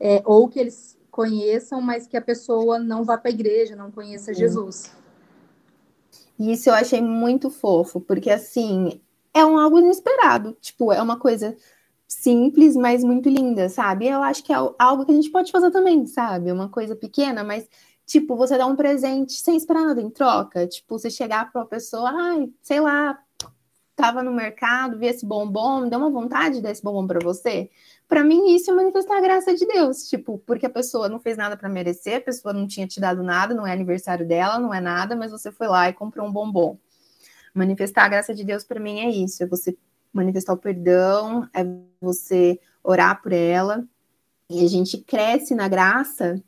é, ou que eles conheçam, mas que a pessoa não vá para a igreja, não conheça uhum. Jesus. Isso eu achei muito fofo, porque assim, é um algo inesperado, tipo, é uma coisa simples, mas muito linda, sabe? Eu acho que é algo que a gente pode fazer também, sabe? Uma coisa pequena, mas tipo, você dá um presente sem esperar nada em troca, tipo, você chegar para uma pessoa, ai, sei lá, tava no mercado, vi esse bombom, me deu uma vontade de dar esse bombom para você. Para mim isso é manifestar a graça de Deus, tipo, porque a pessoa não fez nada para merecer, a pessoa não tinha te dado nada, não é aniversário dela, não é nada, mas você foi lá e comprou um bombom. Manifestar a graça de Deus para mim é isso, é você manifestar o perdão, é você orar por ela. E a gente cresce na graça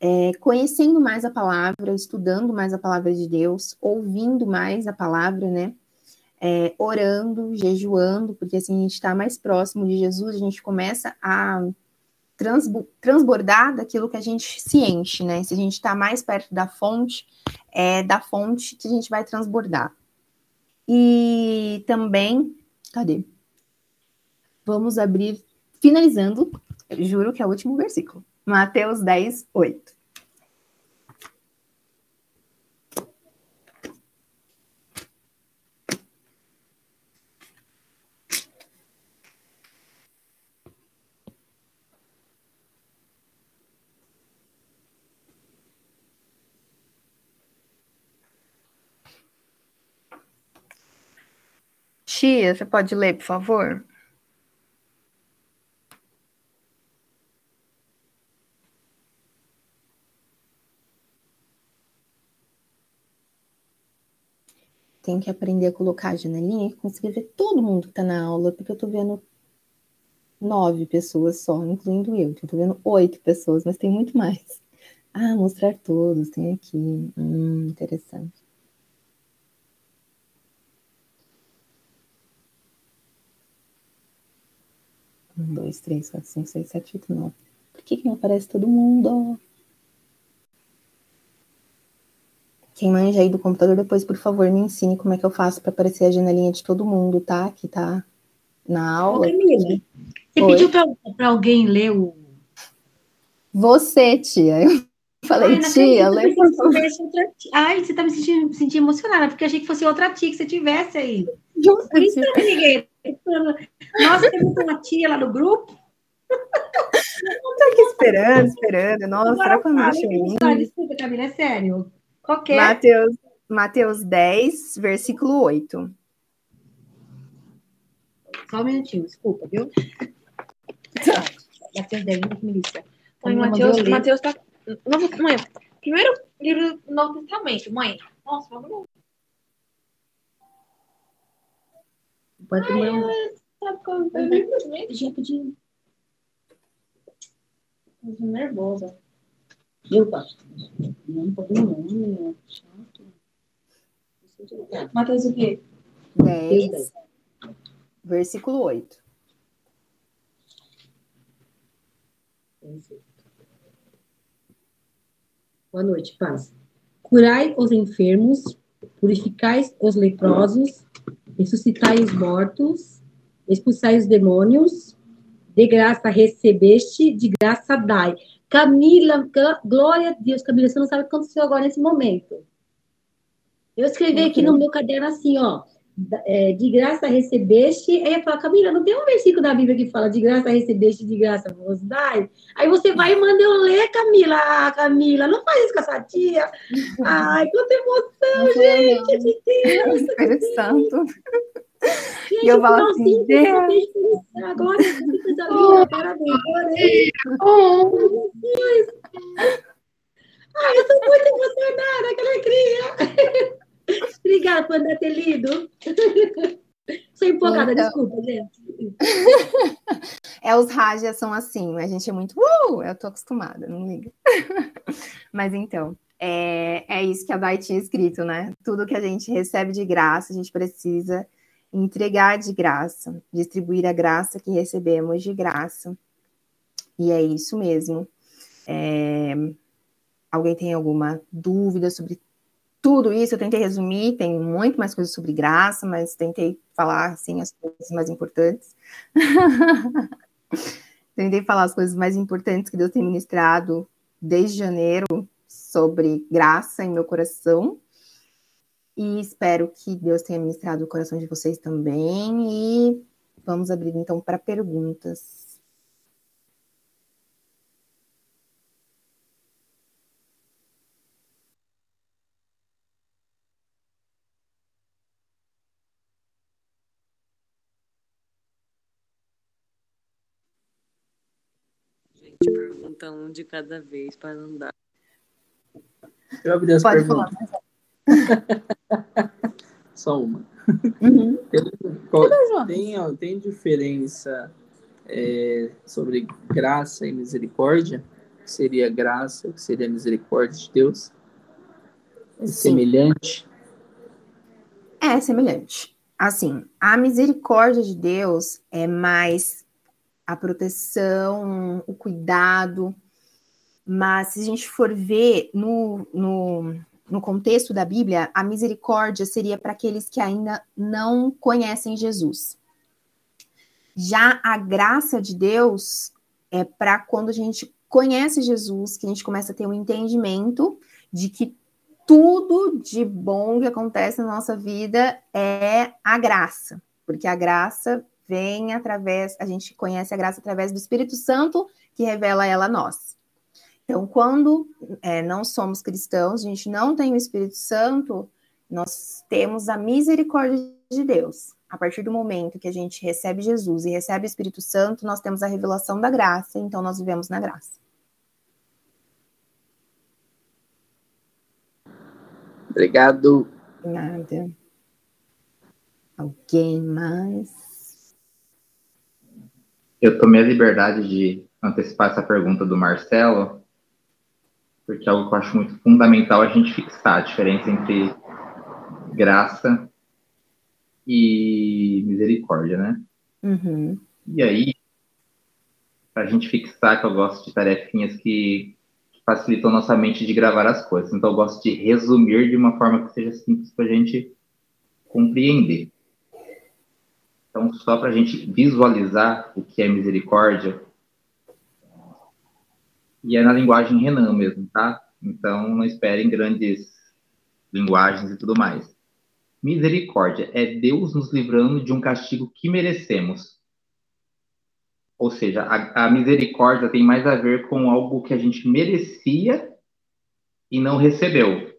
é, conhecendo mais a palavra, estudando mais a palavra de Deus, ouvindo mais a palavra, né? É, orando, jejuando, porque assim a gente está mais próximo de Jesus, a gente começa a transbordar daquilo que a gente se enche, né? Se a gente está mais perto da fonte, é da fonte que a gente vai transbordar. E também Cadê? Vamos abrir, finalizando, juro que é o último versículo. Mateus 10, 8. Tia, você pode ler, por favor? Tem que aprender a colocar a janelinha e conseguir ver todo mundo que está na aula, porque eu estou vendo nove pessoas só, incluindo eu. Estou vendo oito pessoas, mas tem muito mais. Ah, mostrar todos, tem aqui. Hum, interessante. Um, dois, três, quatro, cinco, seis, sete, oito, nove. Por que, que não aparece todo mundo? Quem manja aí do computador, depois, por favor, me ensine como é que eu faço para aparecer a janelinha de todo mundo, tá? Que tá na aula. Ô, Camila, você Oi? pediu para alguém ler o. Você, tia. Eu falei, Ai, tia, favor. Ai, você tá me sentindo, me sentindo emocionada, porque achei que fosse outra tia que você tivesse aí. Por isso eu liguei. Nossa, tem uma tia lá no grupo. Tô aqui esperando, esperando. Nossa, será que eu não deixo em Desculpa, Camila, é sério. Qualquer. Mateus, Mateus 10, versículo 8. Só um minutinho, desculpa, viu? Mateus 10, milícia. Mãe, Mateus, Mateus tá. Novo, mãe, primeiro livro do Novo Testamento, mãe. Nossa, vamos Pode tomar um. O Gente, de. nervosa. Eu gosto. Não pode não, é Matheus o quê? 10, versículo 8. Boa noite, paz. Curai os enfermos, purificai os leprosos, ressuscitai os mortos, expulsai os demônios, de graça recebeste, de graça dai. Camila, glória a Deus, Camila, você não sabe o que aconteceu agora nesse momento. Eu escrevi aqui no meu caderno assim, ó, é, de graça recebeste, aí eu falo, Camila, não tem um versículo da Bíblia que fala de graça recebeste, de graça vos dai? Aí você vai e manda eu ler, Camila. Ah, Camila, não faz isso com a sua tia. Ai, quanta emoção, gente, de Deus. Espírito Santo. Gente, e eu falo assim, Deus. Agora, linda, parabéns. Oh, Deus. Ai, eu tô muito emocionada, que alegria. Obrigada por ter lido. Sou empolgada, então... desculpa, gente. é, os rádios são assim, a gente é muito. Uh, eu tô acostumada, não liga. Mas então, é, é isso que a Dai tinha escrito, né? Tudo que a gente recebe de graça, a gente precisa entregar de graça, distribuir a graça que recebemos de graça. E é isso mesmo. É... Alguém tem alguma dúvida sobre tudo isso eu tentei resumir, tem muito mais coisas sobre graça, mas tentei falar assim as coisas mais importantes. tentei falar as coisas mais importantes que Deus tem ministrado desde janeiro sobre graça em meu coração. E espero que Deus tenha ministrado o coração de vocês também. E vamos abrir então para perguntas. Pergunta um de cada vez para não dar. Eu abri as Pode perguntas. Só uma. Uhum. Tem, qual, tem, tem, diferença é, sobre graça e misericórdia? Que seria graça, que seria misericórdia de Deus? É semelhante? É semelhante. Assim, a misericórdia de Deus é mais a proteção, o cuidado. Mas se a gente for ver no, no, no contexto da Bíblia, a misericórdia seria para aqueles que ainda não conhecem Jesus. Já a graça de Deus é para quando a gente conhece Jesus, que a gente começa a ter um entendimento de que tudo de bom que acontece na nossa vida é a graça, porque a graça vem através, a gente conhece a graça através do Espírito Santo que revela ela a nós. Então, quando é, não somos cristãos, a gente não tem o Espírito Santo, nós temos a misericórdia de Deus. A partir do momento que a gente recebe Jesus e recebe o Espírito Santo, nós temos a revelação da graça, então nós vivemos na graça. Obrigado. Nada. Alguém mais? Eu tomei a liberdade de antecipar essa pergunta do Marcelo, porque é algo que eu acho muito fundamental a gente fixar a diferença entre graça e misericórdia, né? Uhum. E aí, para a gente fixar, que eu gosto de tarefinhas que facilitam nossa mente de gravar as coisas. Então, eu gosto de resumir de uma forma que seja simples para a gente compreender. Então, só para a gente visualizar o que é misericórdia, e é na linguagem Renan mesmo, tá? Então, não esperem grandes linguagens e tudo mais. Misericórdia é Deus nos livrando de um castigo que merecemos. Ou seja, a, a misericórdia tem mais a ver com algo que a gente merecia e não recebeu.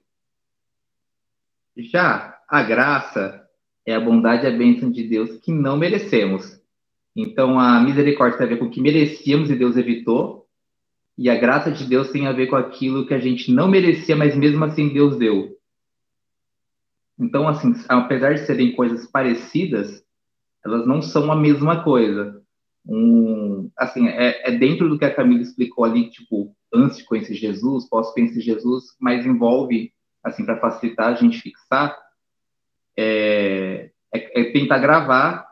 Já a graça é a bondade e a bênção de Deus que não merecemos. Então, a misericórdia tem a ver com o que merecíamos e Deus evitou, e a graça de Deus tem a ver com aquilo que a gente não merecia, mas mesmo assim Deus deu. Então, assim, apesar de serem coisas parecidas, elas não são a mesma coisa. um, assim, é, é, dentro do que a Camila explicou ali, tipo, antes de conhecer Jesus, posso conhecer Jesus, mas envolve, assim, para facilitar a gente fixar, é, é, é, tentar gravar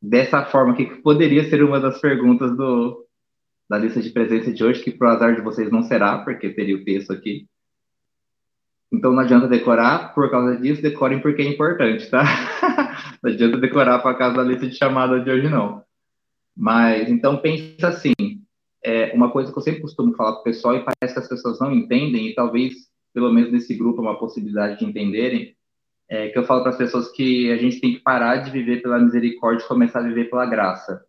dessa forma que poderia ser uma das perguntas do, da lista de presença de hoje, que pro azar de vocês não será, porque teria o texto aqui. Então não adianta decorar por causa disso, decorem porque é importante, tá? não adianta decorar por causa da lista de chamada de hoje, não. Mas, então, pensa assim, é uma coisa que eu sempre costumo falar para o pessoal e parece que as pessoas não entendem, e talvez, pelo menos nesse grupo, é uma possibilidade de entenderem, é que eu falo para as pessoas que a gente tem que parar de viver pela misericórdia e começar a viver pela graça.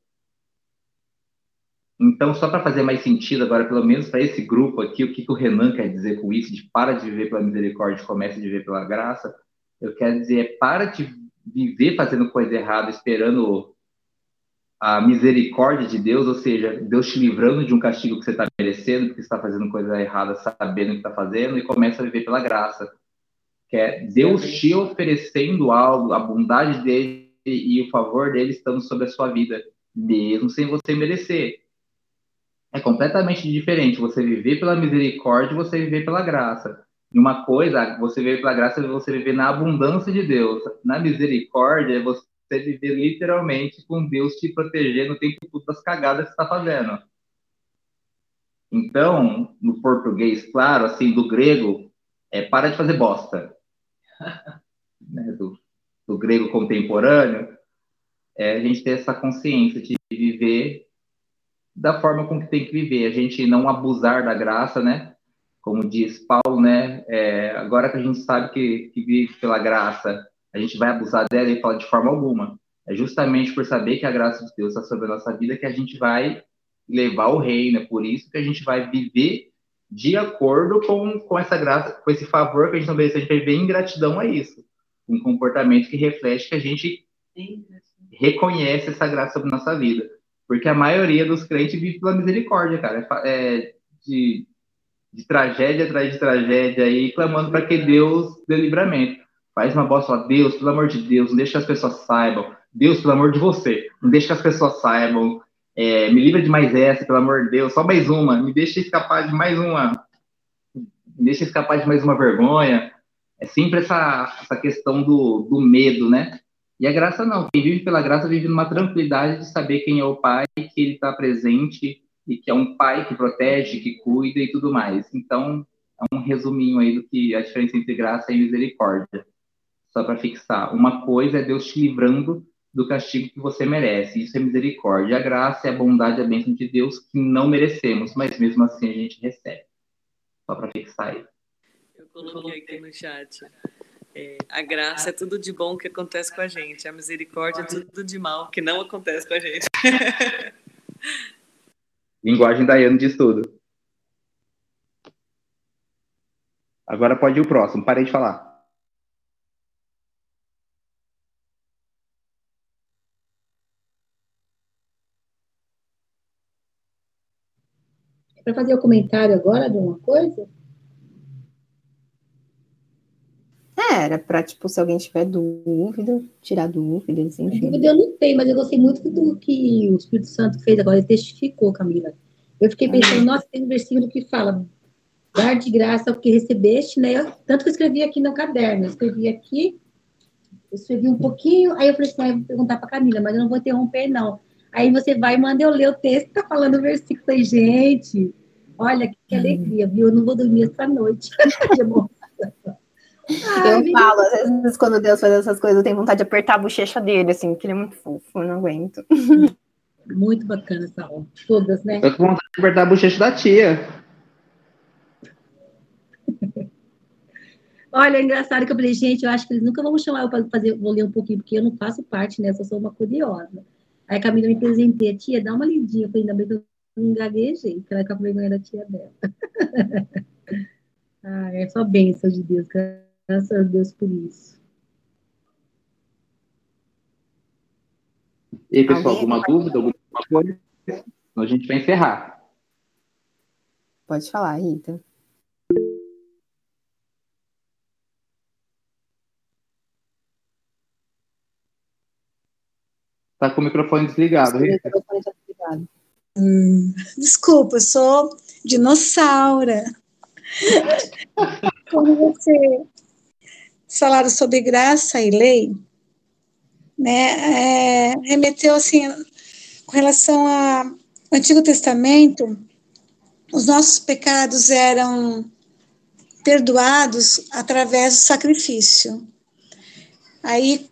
Então, só para fazer mais sentido agora, pelo menos para esse grupo aqui, o que, que o Renan quer dizer com isso, de para de viver pela misericórdia e comece a viver pela graça, eu quero dizer, é para de viver fazendo coisa errada, esperando a misericórdia de Deus, ou seja, Deus te livrando de um castigo que você está merecendo, porque você está fazendo coisa errada, sabendo o que está fazendo, e começa a viver pela graça. Que é Deus te oferecendo algo, a bondade dele e o favor dele estando sobre a sua vida, mesmo sem você merecer. É completamente diferente você viver pela misericórdia e você viver pela graça. E uma coisa, você viver pela graça é você viver na abundância de Deus. Na misericórdia, é você viver literalmente com Deus te protegendo o tempo todo das cagadas que você está fazendo. Então, no português, claro, assim, do grego, é para de fazer bosta. né? do, do, grego contemporâneo, é a gente ter essa consciência de viver da forma com que tem que viver, a gente não abusar da graça, né? Como diz Paulo, né? É, agora que a gente sabe que, que vive pela graça, a gente vai abusar dela e fala de forma alguma. É justamente por saber que a graça de Deus está sobre a nossa vida que a gente vai levar o reino. É por isso que a gente vai viver de acordo com, com essa graça, com esse favor que a gente não merece. A gente vai viver em gratidão a isso. Um comportamento que reflete que a gente reconhece essa graça sobre nossa vida. Porque a maioria dos crentes vive pela misericórdia, cara. É, é de, de tragédia atrás de tragédia aí, clamando para que Deus dê livramento. Faz uma bosta, fala, Deus, pelo amor de Deus, não deixa que as pessoas saibam. Deus, pelo amor de você, não deixa que as pessoas saibam. É, me livra de mais essa, pelo amor de Deus, só mais uma. Me deixa escapar de mais uma. Me deixa escapar de mais uma vergonha. É sempre essa, essa questão do, do medo, né? E a graça não. Quem vive pela graça vive numa tranquilidade de saber quem é o Pai, que ele está presente e que é um Pai que protege, que cuida e tudo mais. Então, é um resuminho aí do que a diferença entre graça e misericórdia só para fixar. Uma coisa é Deus te livrando do castigo que você merece. Isso é misericórdia. A graça é a bondade e a bênção de Deus que não merecemos, mas mesmo assim a gente recebe. Só para fixar aí. Eu coloquei aqui no chat. É, a graça é tudo de bom que acontece com a gente. A misericórdia é tudo de mal que não acontece com a gente. Linguagem Daiane diz tudo. Agora pode ir o próximo. Parei de falar. Para fazer o comentário agora de uma coisa? É, era para, tipo, se alguém tiver dúvida, tirar dúvidas, enfim. Dúvida eu não tenho, mas eu gostei muito do que o Espírito Santo fez agora, ele testificou, Camila. Eu fiquei pensando, ah. nossa, tem um versículo que fala, dar de graça o que recebeste, né? Eu, tanto que eu escrevi aqui no caderno, eu escrevi aqui, eu escrevi um pouquinho, aí eu falei assim, ah, eu vou perguntar para Camila, mas eu não vou interromper, não. Aí você vai e manda eu ler o texto, tá falando o versículo aí, gente. Olha que alegria, viu? Eu não vou dormir essa noite. Ai, eu falo, às vezes, quando Deus faz essas coisas, eu tenho vontade de apertar a bochecha dele, assim, porque ele é muito fofo, eu não aguento. Muito bacana essa aula. Todas, né? Eu tô com vontade de apertar a bochecha da tia. Olha, é engraçado que eu falei, gente, eu acho que eles nunca vão chamar eu para fazer, vou ler um pouquinho, porque eu não faço parte, né? Eu só sou uma curiosa. Aí a Camila me presenteia, tia, dá uma lidinha. Eu falei, ainda bem que eu não gaguejei, porque ela fica com vergonha da tia dela. ah, é só bênção de Deus, graças a Deus por isso. E aí, pessoal, alguma dúvida, alguma coisa? a gente vai encerrar. Pode falar, Rita. Tá com o microfone desligado, Rita. Hum, desculpa, eu sou dinossauro. Quando você falaram sobre graça e lei, né, é, remeteu assim, com relação ao Antigo Testamento, os nossos pecados eram perdoados através do sacrifício. Aí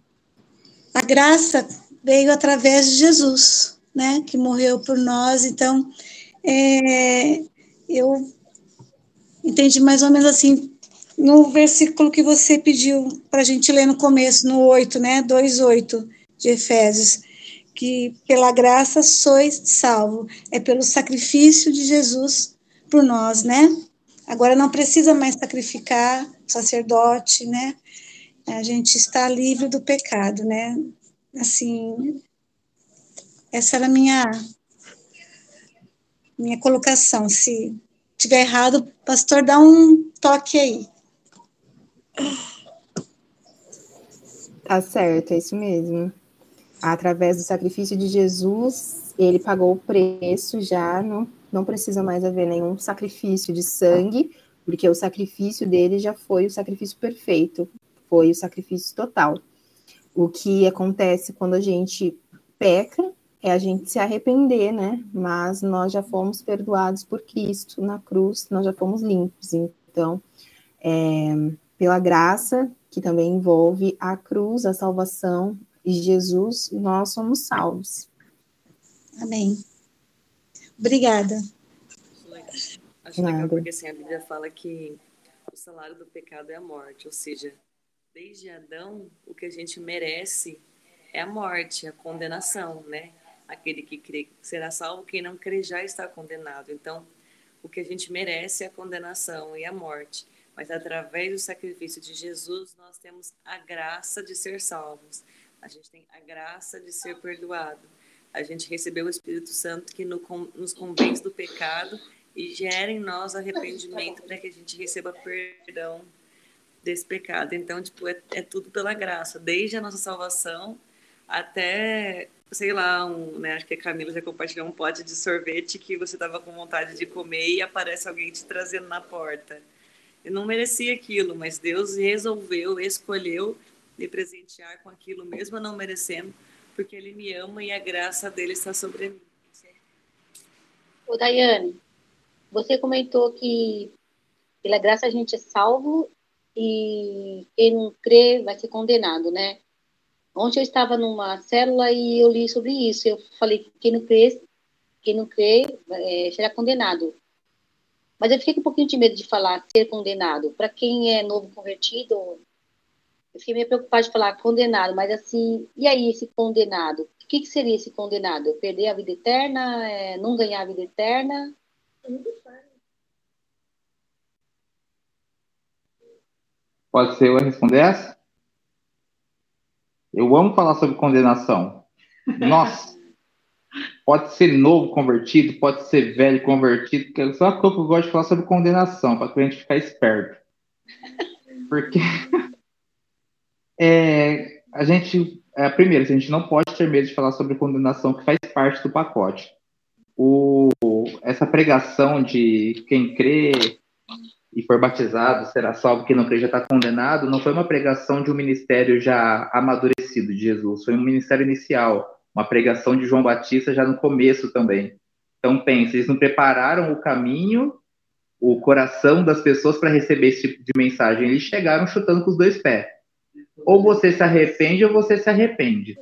a graça veio através de Jesus, né, que morreu por nós. Então, é, eu entendi mais ou menos assim, no versículo que você pediu para a gente ler no começo, no 8, né, 2,8 de Efésios, que pela graça sois salvo, é pelo sacrifício de Jesus por nós, né? Agora não precisa mais sacrificar sacerdote, né? A gente está livre do pecado, né? Assim, essa era a minha minha colocação. Se tiver errado, pastor, dá um toque aí. Tá certo, é isso mesmo. Através do sacrifício de Jesus, ele pagou o preço já, não, não precisa mais haver nenhum sacrifício de sangue, porque o sacrifício dele já foi o sacrifício perfeito, foi o sacrifício total. O que acontece quando a gente peca é a gente se arrepender, né? Mas nós já fomos perdoados por Cristo na cruz, nós já fomos limpos. Então, é, pela graça, que também envolve a cruz, a salvação e Jesus, nós somos salvos. Amém. Obrigada. Acho legal porque assim, a Bíblia fala que o salário do pecado é a morte, ou seja, desde Adão, o que a gente merece é a morte, a condenação, né? Aquele que crê será salvo, quem não crê já está condenado. Então, o que a gente merece é a condenação e a morte. Mas através do sacrifício de Jesus, nós temos a graça de ser salvos. A gente tem a graça de ser perdoado. A gente recebeu o Espírito Santo que nos convence do pecado e gera em nós arrependimento para que a gente receba perdão desse pecado. Então, tipo, é, é tudo pela graça, desde a nossa salvação até sei lá, um, né, acho que a Camila já compartilhou um pote de sorvete que você estava com vontade de comer e aparece alguém te trazendo na porta. Eu não merecia aquilo, mas Deus resolveu, escolheu me presentear com aquilo, mesmo não merecendo, porque Ele me ama e a graça dele está sobre mim. Ô, Daiane, você comentou que pela graça a gente é salvo e quem não crê vai ser condenado, né? Ontem eu estava numa célula e eu li sobre isso. Eu falei que quem não crê, quem não crê é, será condenado. Mas eu fiquei com um pouquinho de medo de falar ser condenado. Para quem é novo convertido, eu fiquei meio preocupada de falar condenado, mas assim, e aí esse condenado? O que, que seria esse condenado? Perder a vida eterna? É, não ganhar a vida eterna? Pode ser eu responder essa? Eu amo falar sobre condenação. Nossa! pode ser novo convertido, pode ser velho convertido, é só que eu gosto de falar sobre condenação, para a gente ficar esperto. Porque é, a gente, é, primeiro, a gente não pode ter medo de falar sobre condenação, que faz parte do pacote. O, essa pregação de quem crê e for batizado será salvo, quem não crê já está condenado, não foi uma pregação de um ministério já amadurecido de Jesus, foi um ministério inicial, uma pregação de João Batista já no começo também. Então, pense, eles não prepararam o caminho, o coração das pessoas para receber esse tipo de mensagem, eles chegaram chutando com os dois pés. Ou você se arrepende ou você se arrepende.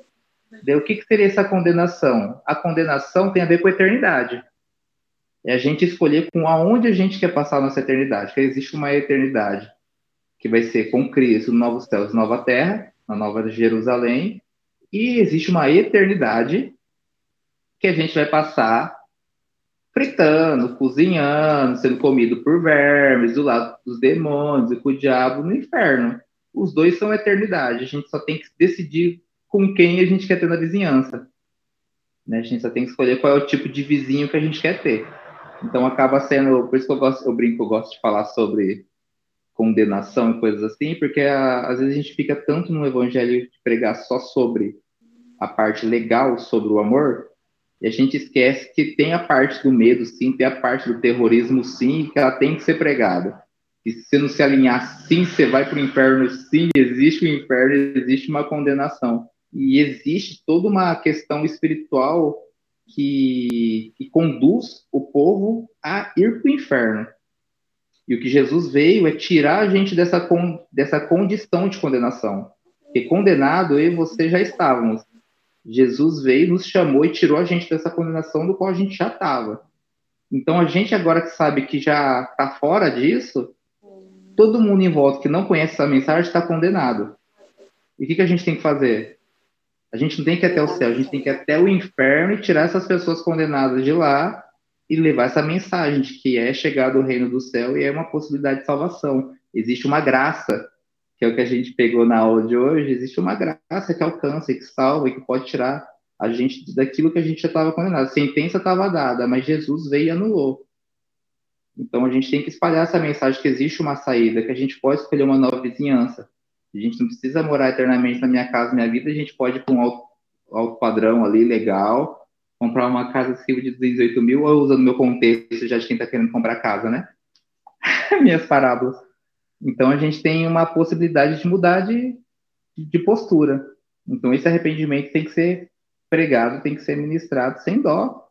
O que, que seria essa condenação? A condenação tem a ver com a eternidade é a gente escolher com aonde a gente quer passar a nossa eternidade. Que existe uma eternidade que vai ser com Cristo, novos céus, nova terra, na nova Jerusalém, e existe uma eternidade que a gente vai passar fritando, cozinhando, sendo comido por vermes, do lado dos demônios e com o diabo no inferno. Os dois são eternidade. A gente só tem que decidir com quem a gente quer ter na vizinhança. Né? A gente só tem que escolher qual é o tipo de vizinho que a gente quer ter. Então acaba sendo, por isso que eu gosto, eu brinco, eu gosto de falar sobre condenação e coisas assim, porque a, às vezes a gente fica tanto no evangelho de pregar só sobre a parte legal sobre o amor, E a gente esquece que tem a parte do medo, sim, tem a parte do terrorismo, sim, que ela tem que ser pregada. E se você não se alinhar, sim, você vai para o inferno, sim, existe o inferno, existe uma condenação. E existe toda uma questão espiritual que, que conduz o povo a ir para o inferno. E o que Jesus veio é tirar a gente dessa, con, dessa condição de condenação. Porque condenado eu e você já estávamos. Jesus veio, nos chamou e tirou a gente dessa condenação do qual a gente já estava. Então, a gente agora que sabe que já está fora disso, todo mundo em volta que não conhece essa mensagem está condenado. E o que, que a gente tem que fazer? A gente não tem que ir até o céu, a gente tem que ir até o inferno e tirar essas pessoas condenadas de lá e levar essa mensagem de que é chegado o reino do céu e é uma possibilidade de salvação. Existe uma graça que é o que a gente pegou na aula de hoje, existe uma graça que alcança, que salva, e que pode tirar a gente daquilo que a gente já estava condenado. A sentença estava dada, mas Jesus veio e anulou. Então a gente tem que espalhar essa mensagem que existe uma saída, que a gente pode escolher uma nova vizinhança. A gente não precisa morar eternamente na minha casa, minha vida, a gente pode ir para um alto, alto, padrão ali, legal, comprar uma casa acima de 208 mil, ou usando meu contexto já de quem está querendo comprar casa, né? Minhas parábolas. Então a gente tem uma possibilidade de mudar de, de postura. Então esse arrependimento tem que ser pregado, tem que ser ministrado sem dó,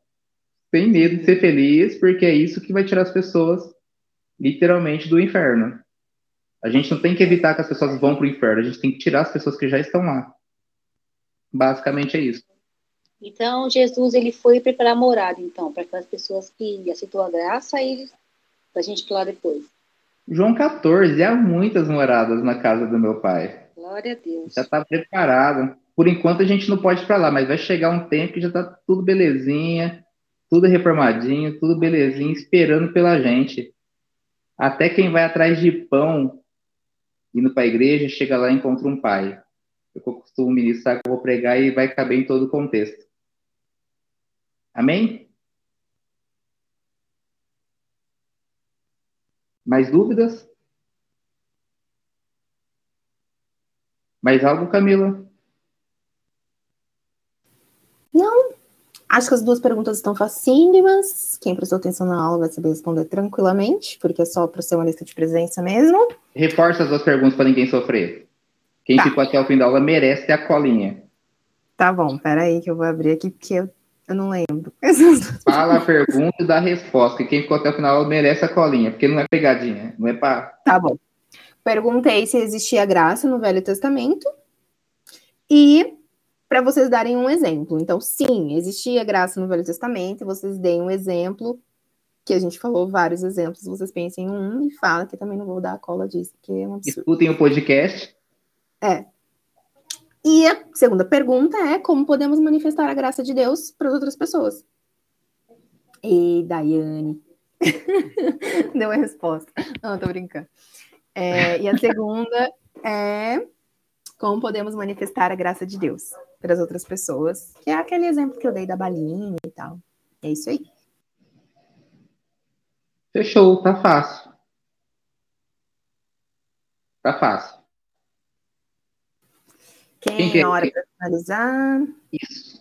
sem medo de ser feliz, porque é isso que vai tirar as pessoas literalmente do inferno. A gente não tem que evitar que as pessoas vão para o inferno, a gente tem que tirar as pessoas que já estão lá. Basicamente é isso. Então Jesus ele foi preparar morada, então, para aquelas pessoas que aceitou a graça e para a gente falar depois. João 14, há muitas moradas na casa do meu pai. Glória a Deus. Já está preparado. Por enquanto a gente não pode ir para lá, mas vai chegar um tempo que já está tudo belezinha, tudo reformadinho, tudo belezinho, esperando pela gente. Até quem vai atrás de pão indo para a igreja, chega lá e encontra um pai. Eu costumo ministrar que eu vou pregar e vai caber em todo o contexto. Amém? Mais dúvidas? Mais algo, Camila? Não. Acho que as duas perguntas estão facílimas. Quem prestou atenção na aula vai saber responder tranquilamente, porque é só para ser uma lista de presença mesmo. Reforça as duas perguntas para ninguém sofrer. Quem tá. ficou até o fim da aula merece a colinha. Tá bom, peraí que eu vou abrir aqui, porque eu eu não lembro. Fala a pergunta e dá a resposta. E quem ficou até o final merece a colinha, porque não é pegadinha, não é pá. Tá bom. Perguntei se existia graça no Velho Testamento e para vocês darem um exemplo. Então, sim, existia graça no Velho Testamento, vocês deem um exemplo, que a gente falou vários exemplos, vocês pensem em um e fala que também não vou dar a cola disso, porque é um absurdo. Escutem o podcast. É, e a segunda pergunta é como podemos manifestar a graça de Deus para as outras pessoas? E Daiane deu a resposta. Não, tô brincando. É, e a segunda é como podemos manifestar a graça de Deus para as outras pessoas, que é aquele exemplo que eu dei da balinha e tal. É isso aí. Fechou, tá fácil. Tá fácil. Quem, Quem na hora para finalizar? Isso.